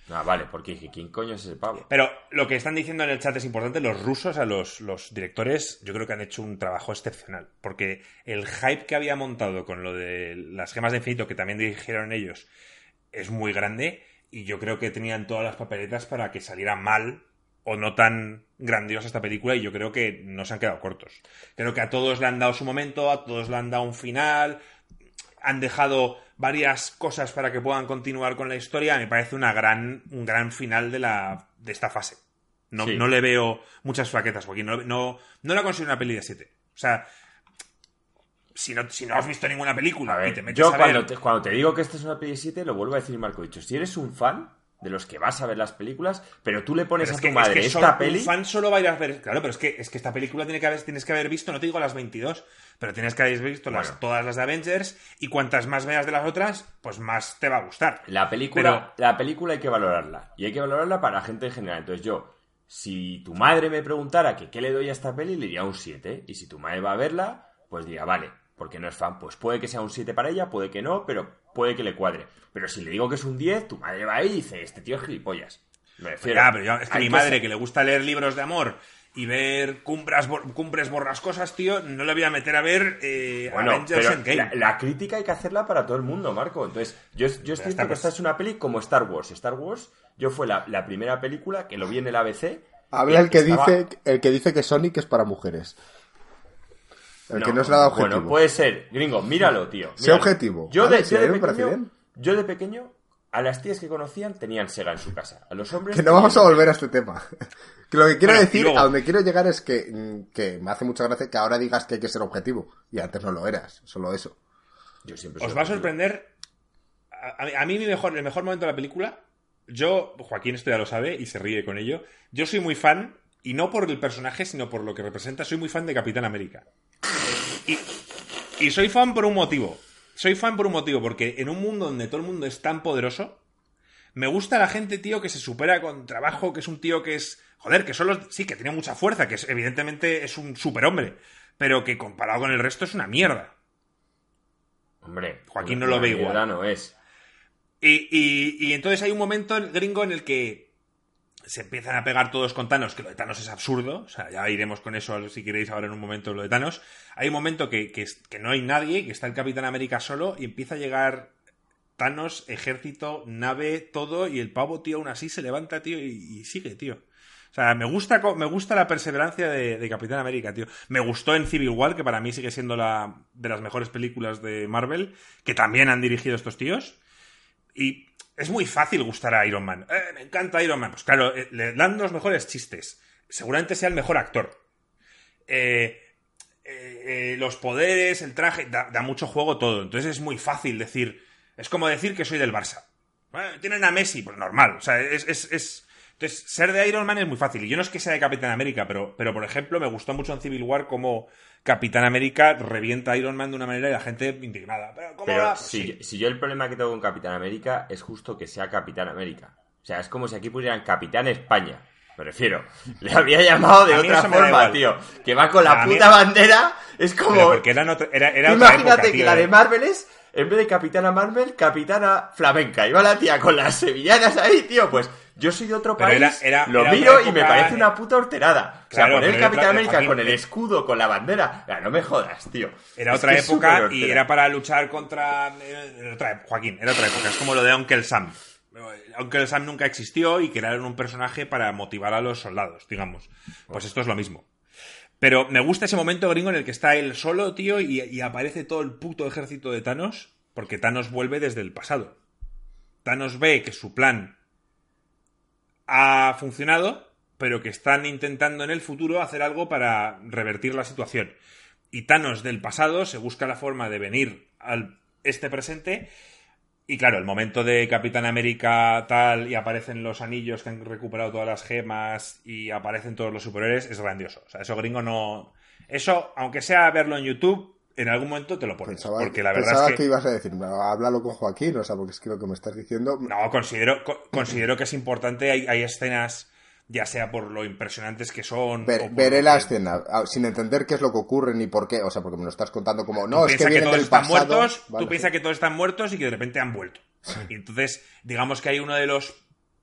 Ah, vale, porque dije, ¿quién coño es ese pavo? Pero lo que están diciendo en el chat es importante. Los rusos, a los, los directores, yo creo que han hecho un trabajo excepcional. Porque el hype que había montado con lo de las gemas de infinito, que también dirigieron ellos, es muy grande. Y yo creo que tenían todas las papeletas para que saliera mal o no tan grandiosa esta película y yo creo que no se han quedado cortos. Creo que a todos le han dado su momento, a todos le han dado un final, han dejado varias cosas para que puedan continuar con la historia. Me parece una gran, un gran final de, la, de esta fase. No, Sí. no le veo muchas flaquezas, Joaquín. No, no, no la considero una peli de 7. O sea, si no, si no has visto ninguna película A ver, y te metes yo a cuando ver... te, cuando te digo que esta es una peli 7, lo vuelvo a decir Marco Dicho. Si eres un fan de los que vas a ver las películas, pero tú le pones Pero a tu que, madre es que esta peli... un fan solo va a ir a ver. Claro, pero es que, es que esta película tiene que haber, tienes que haber visto, no te digo las 22, pero tienes que haber visto las- todas las de Avengers y cuantas más veas de las otras, pues más te va a gustar. La película, Pero- la película hay que valorarla. Y hay que valorarla para gente en general. Entonces yo, si tu madre me preguntara que qué le doy a esta peli, le diría un 7. Y si tu madre va a verla, pues diría, vale, porque no es fan. Pues puede que sea un 7 para ella, puede que no, pero puede que le cuadre. Pero si le digo que es un 10, tu madre va ahí y dice, este tío es gilipollas. Me refiero. Ya, pero yo- es que mi madre, que le gusta leer libros de amor y ver cumbras, bor- cumbres borrascosas, tío, no le voy a meter a ver eh, Bueno, Avengers pero Endgame. la, la crítica hay que hacerla para todo el mundo, Marco. Entonces, yo, yo estoy que pues. esta es una peli como Star Wars. Star Wars, yo fue la, la primera película que lo vi en el ABC. Habla el que Estaba- dice el que dice que Sonic es para mujeres. El que no es nada objetivo. Bueno, puede ser. Gringo, míralo, tío. Sé míralo. objetivo. Yo Vale, de, yo pequeño, yo de pequeño, a las tías que conocían tenían Sega en su casa. A los hombres... Que no vamos a volver a este tema. *laughs* Que lo que quiero Bueno, decir, luego- a donde quiero llegar es que, que me hace mucha gracia que ahora digas que hay que ser objetivo. Y antes no lo eras, solo eso. Yo siempre Os va a sorprender. A, a mí mi mejor, el mejor momento de la película, yo, Joaquín esto ya lo sabe y se ríe con ello, yo soy muy fan, y no por el personaje, sino por lo que representa, soy muy fan de Capitán América. Y, y soy fan por un motivo. Soy fan por un motivo, porque en un mundo donde todo el mundo es tan poderoso, me gusta la gente, tío, que se supera con trabajo, que es un tío que es. Joder, que solo. Sí, que tiene mucha fuerza, que es, evidentemente es un superhombre. Pero que comparado con el resto es una mierda. Hombre, Joaquín no lo ve igual. no es. Y, y- y entonces hay un momento gringo en el que se empiezan a pegar todos con Thanos, que lo de Thanos es absurdo, o sea, ya iremos con eso si queréis ahora en un momento lo de Thanos. Hay un momento que, que, no hay nadie, que está el Capitán América solo y empieza a llegar Thanos, ejército, nave, todo, y el pavo, tío, aún así se levanta, tío, y, sigue, tío. O sea, me gusta, me gusta la perseverancia de, de Capitán América, tío. Me gustó en Civil War, que para mí sigue siendo la de las mejores películas de Marvel, que también han dirigido estos tíos. Y es muy fácil gustar a Iron Man. Eh, me encanta Iron Man. Pues claro, eh, le dan los mejores chistes. Seguramente sea el mejor actor. Eh, eh, eh, los poderes, el traje, da, mucho juego todo. Entonces es muy fácil decir. Es como decir que soy del Barça. Tienen a Messi, pues normal. O sea, es- es- Entonces, ser de Iron Man es muy fácil. Y yo no es que sea de Capitán América, pero, pero por ejemplo, me gustó mucho en Civil War como Capitán América revienta a Iron Man de una manera y la gente indignada. ¿Pero cómo Pero si, sí. si yo el problema que tengo con Capitán América es justo que sea Capitán América. O sea, es como si aquí pusieran Capitán España. Me refiero. *laughs* Le habría llamado de otra forma, tío. Que va con la A mí- puta bandera. Es como. Porque eran otra- era, era otra Imagínate que la de eh. Marvel es, en vez de Capitana Marvel, Capitana Flamenca. Y va la tía con las sevillanas ahí, tío. Pues yo soy de otro país, era- era- lo era miro y me parece eh. una puta horterada. O sea, Claro, poner era Capitán América con el eh. escudo, con la bandera. No me jodas, tío. Era Es otra época y era para luchar contra. Otra, ep- Joaquín, era otra época. Es como lo de Uncle Sam. Uncle Sam nunca existió y crearon un personaje para motivar a los soldados, digamos. Pues esto es lo mismo. Pero me gusta ese momento gringo en el que está él solo, tío, y, y aparece todo el puto ejército de Thanos, porque Thanos vuelve desde el pasado. Thanos ve que su plan ha funcionado, pero que están intentando en el futuro hacer algo para revertir la situación. Y Thanos del pasado se busca la forma de venir al este presente. Y claro, el momento de Capitán América tal y aparecen los anillos que han recuperado todas las gemas y aparecen todos los superhéroes es grandioso. O sea, eso gringo no... Eso, aunque sea verlo en YouTube, en algún momento te lo pones. Pensaba, porque la verdad pensaba es que... que... ibas a decir, "No, háblalo con Joaquín, o sea, porque es que lo que me estás diciendo. No, considero, co- considero que es importante. Hay, hay escenas, ya sea por lo impresionantes que son... Ver- veré la que- escena, ah, sin entender qué es lo que ocurre ni por qué, o sea, porque me lo estás contando como, no, es que vienen todos del están pasado. muertos, Vale, tú piensas que todos están muertos y que de repente han vuelto. Y entonces, digamos que hay uno de los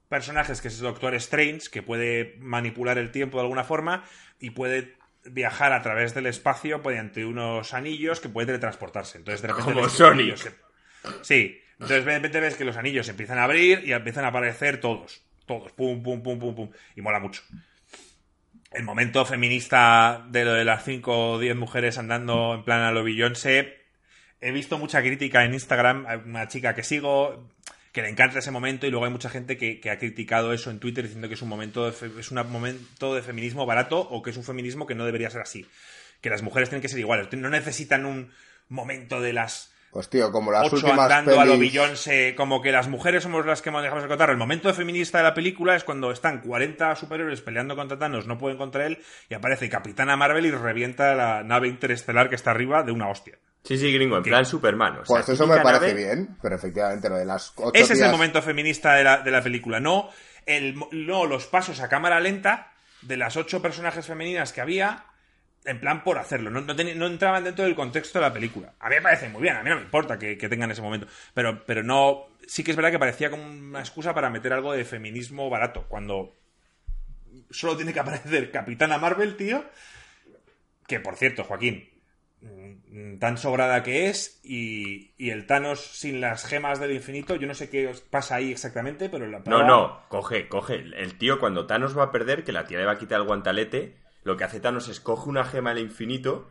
personajes que es el Doctor Strange, que puede manipular el tiempo de alguna forma y puede viajar a través del espacio mediante unos anillos que puede teletransportarse. Entonces, de repente Como ves que los Sonic. anillos se- Sí, entonces de repente ves que los anillos se empiezan a abrir y empiezan a aparecer todos. Todos, pum, pum, pum, pum, pum. Y mola mucho. el momento feminista de lo de las 5 o 10 mujeres andando en plan a lo Beyoncé, he visto mucha crítica en Instagram, hay una chica que sigo que le encanta ese momento y luego hay mucha gente que, que ha criticado eso en Twitter diciendo que es un momento de fe- es un momento de feminismo barato o que es un feminismo que no debería ser así, que las mujeres tienen que ser iguales, no necesitan un momento de las Pues tío, como las ocho últimas andando a lo pelis... Beyoncé, como que las mujeres somos las que manejamos el cotarro. El momento feminista de la película es cuando están 40 superhéroes peleando contra Thanos, no pueden contra él, y aparece Capitana Marvel y revienta la nave interestelar que está arriba de una hostia. Sí, sí, gringo, en plan Superman. o sea, Pues eso me parece nave- bien, pero efectivamente lo de las ocho Ese es el momento feminista de la, de la película, no, el, no los pasos a cámara lenta de las ocho personajes femeninas que había, en plan por hacerlo. No, no, entraban dentro del contexto de la película. A mí me parece muy bien, a mí no me importa que, que tengan ese momento. Pero, pero no. Sí que es verdad que parecía como una excusa para meter algo de feminismo barato. Cuando solo tiene que aparecer Capitana Marvel, tío. Que por cierto, Joaquín, tan sobrada que es y, y el Thanos sin las gemas del infinito, yo no sé qué os pasa ahí exactamente, pero la No, no, coge, coge. El tío cuando Thanos va a perder, que la tía le va a quitar el guantalete, lo que hace Thanos es coge una gema del infinito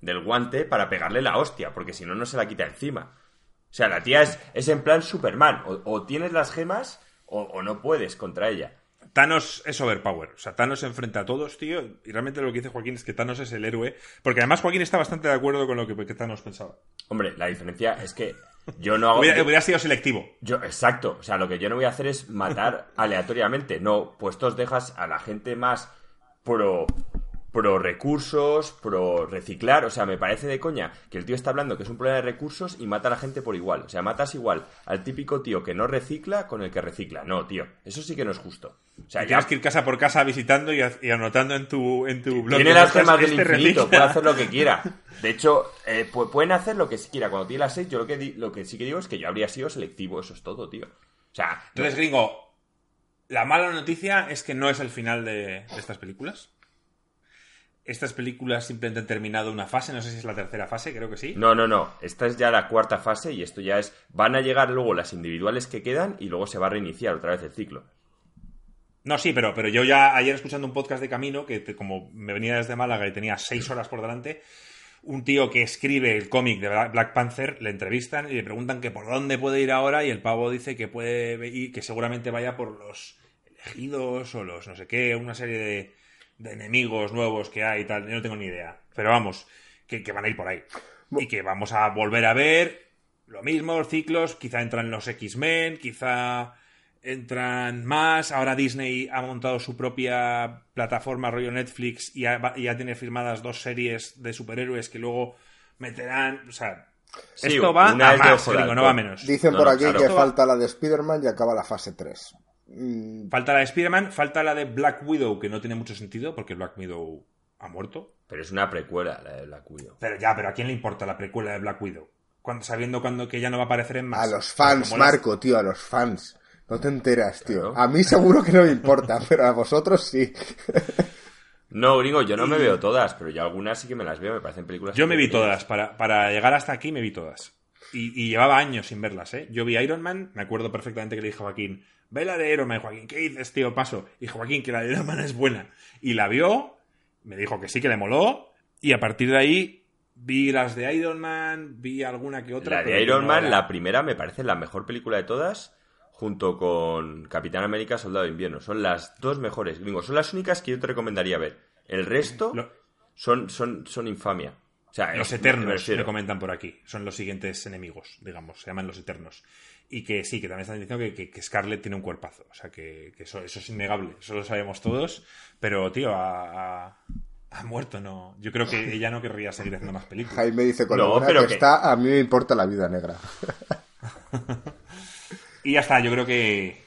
del guante para pegarle la hostia, porque si no, no se la quita encima. O sea, la tía es, es en plan Superman. O, o tienes las gemas o, o no puedes contra ella. Thanos es overpower. O sea, Thanos se enfrenta a todos, tío. Y realmente lo que dice Joaquín es que Thanos es el héroe. Porque además Joaquín está bastante de acuerdo con lo que, que Thanos pensaba. Hombre, la diferencia es que yo no hago... Hubiera, hubiera sido selectivo. Yo, exacto. O sea, lo que yo no voy a hacer es matar *laughs* aleatoriamente. No, pues tú dejas a la gente más pro, pro recursos, pro reciclar. O sea, me parece de coña que el tío está hablando que es un problema de recursos y mata a la gente por igual. O sea, matas igual al típico tío que no recicla con el que recicla. No, tío. Eso sí que no es justo. O sea, Y ya tienes que ir casa por casa visitando y, y anotando en tu, en tu blog. tiene las gemas del este infinito, puede hacer lo que *laughs* quiera. De hecho, eh, pu- pueden hacer lo que quiera. Cuando tiene las seis, yo lo que, di- lo que sí que digo es que yo habría sido selectivo. Eso es todo, tío. O sea, Entonces, gringo, la mala noticia es que no es el final de, de estas películas. Estas películas simplemente han terminado una fase, no sé si es la tercera fase, creo que sí. No, no, no. Esta es ya la cuarta fase y esto ya es. Van a llegar luego las individuales que quedan y luego se va a reiniciar otra vez el ciclo. No, sí, pero, pero yo ya ayer escuchando un podcast de camino, que te- como me venía desde Málaga y tenía seis horas por delante, un tío que escribe el cómic de Bla- Black Panther le entrevistan y le preguntan que por dónde puede ir ahora y el pavo dice que puede ir, que seguramente vaya por los elegidos o los no sé qué, una serie de, de enemigos nuevos que hay y tal, yo no tengo ni idea. Pero vamos, que, que van a ir por ahí. Y que vamos a volver a ver lo mismo, los ciclos, quizá entran los X-Men, quizá entran más. Ahora Disney ha montado su propia plataforma rollo Netflix y ya, tiene firmadas dos series de superhéroes que luego meterán. O sea, Sí, esto va a más, no va a menos. Dicen No, por aquí claro. que falta la de Spider-Man y acaba la fase 3. Mm, Falta la de Spider-Man, falta la de Black Widow, que no tiene mucho sentido porque Black Widow ha muerto. Pero es una precuela la de Black Widow. Pero ya, pero ¿a quién le importa la precuela de Black Widow? Cuando, sabiendo cuando que ya no va a aparecer en más. A los fans, las- Marco, tío, a los fans. No te enteras, tío. Claro. A mí seguro que no me importa, *laughs* pero a vosotros sí. No, gringo, yo no me veo todas, pero yo algunas sí que me las veo, me parecen películas. Yo me vi todas, para, para llegar hasta aquí me vi todas. Y, y llevaba años sin verlas, ¿eh? Yo vi Iron Man, me acuerdo perfectamente que le dije a Joaquín, ve la de Iron Man, Joaquín, ¿qué dices, tío? Paso. Y Joaquín, que la de Iron Man es buena. Y la vio, me dijo que sí, que le moló, y a partir de ahí vi las de Iron Man, vi alguna que otra. La de Iron no Man, era- la primera, me parece la mejor película de todas, junto con Capitán América, Soldado de Invierno. Son las dos mejores, gringo. Son las únicas que yo te recomendaría ver. El resto Lo- son, son, son infamia. O sea, Los Eternos, me me comentan por aquí. Son los siguientes enemigos, digamos. Se llaman los Eternos. Y que sí, que también están diciendo que, que, que Scarlett tiene un cuerpazo. O sea, que, que eso, eso es innegable. Eso lo sabemos todos. Pero, tío, ha, ha- ha muerto, ¿no? Yo creo que ella no querría seguir haciendo más películas. Jaime dice con No, pero que, que- está, a mí me importa la vida negra. *laughs* Y ya está, yo creo que...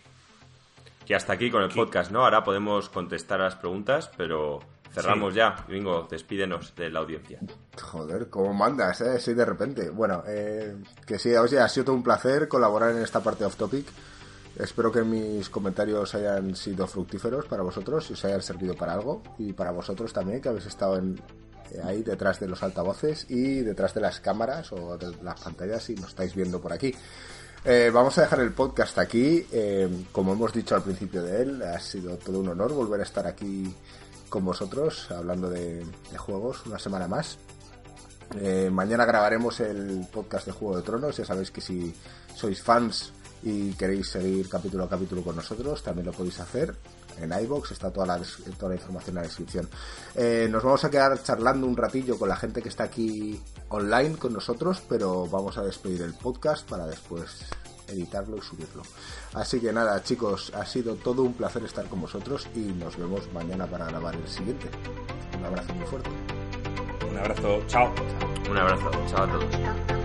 Que hasta aquí con el podcast, ¿no? Ahora podemos contestar a las preguntas, pero cerramos ya. Gringo, despídenos de la audiencia. Joder, cómo mandas, ¿eh? Sí, de repente. Bueno, eh, que sí, oye, ha sido todo un placer colaborar en esta parte off topic. Espero que mis comentarios hayan sido fructíferos para vosotros y os hayan servido para algo. Y para vosotros también, que habéis estado en, eh, ahí detrás de los altavoces y detrás de las cámaras o de las pantallas si nos estáis viendo por aquí. Eh, vamos a dejar el podcast aquí. Eh, como hemos dicho al principio de él, ha sido todo un honor volver a estar aquí con vosotros hablando de, juegos una semana más. Eh, mañana grabaremos el podcast de Juego de Tronos. Ya sabéis que si sois fans y queréis seguir capítulo a capítulo con nosotros, también lo podéis hacer. En iBox está toda la, toda la información en la descripción. Eh, nos vamos a quedar charlando un ratillo con la gente que está aquí online con nosotros, pero vamos a despedir el podcast para después editarlo y subirlo. Así que nada, chicos, ha sido todo un placer estar con vosotros y nos vemos mañana para grabar el siguiente. Un abrazo muy fuerte. Un abrazo, chao. Un abrazo, chao a todos.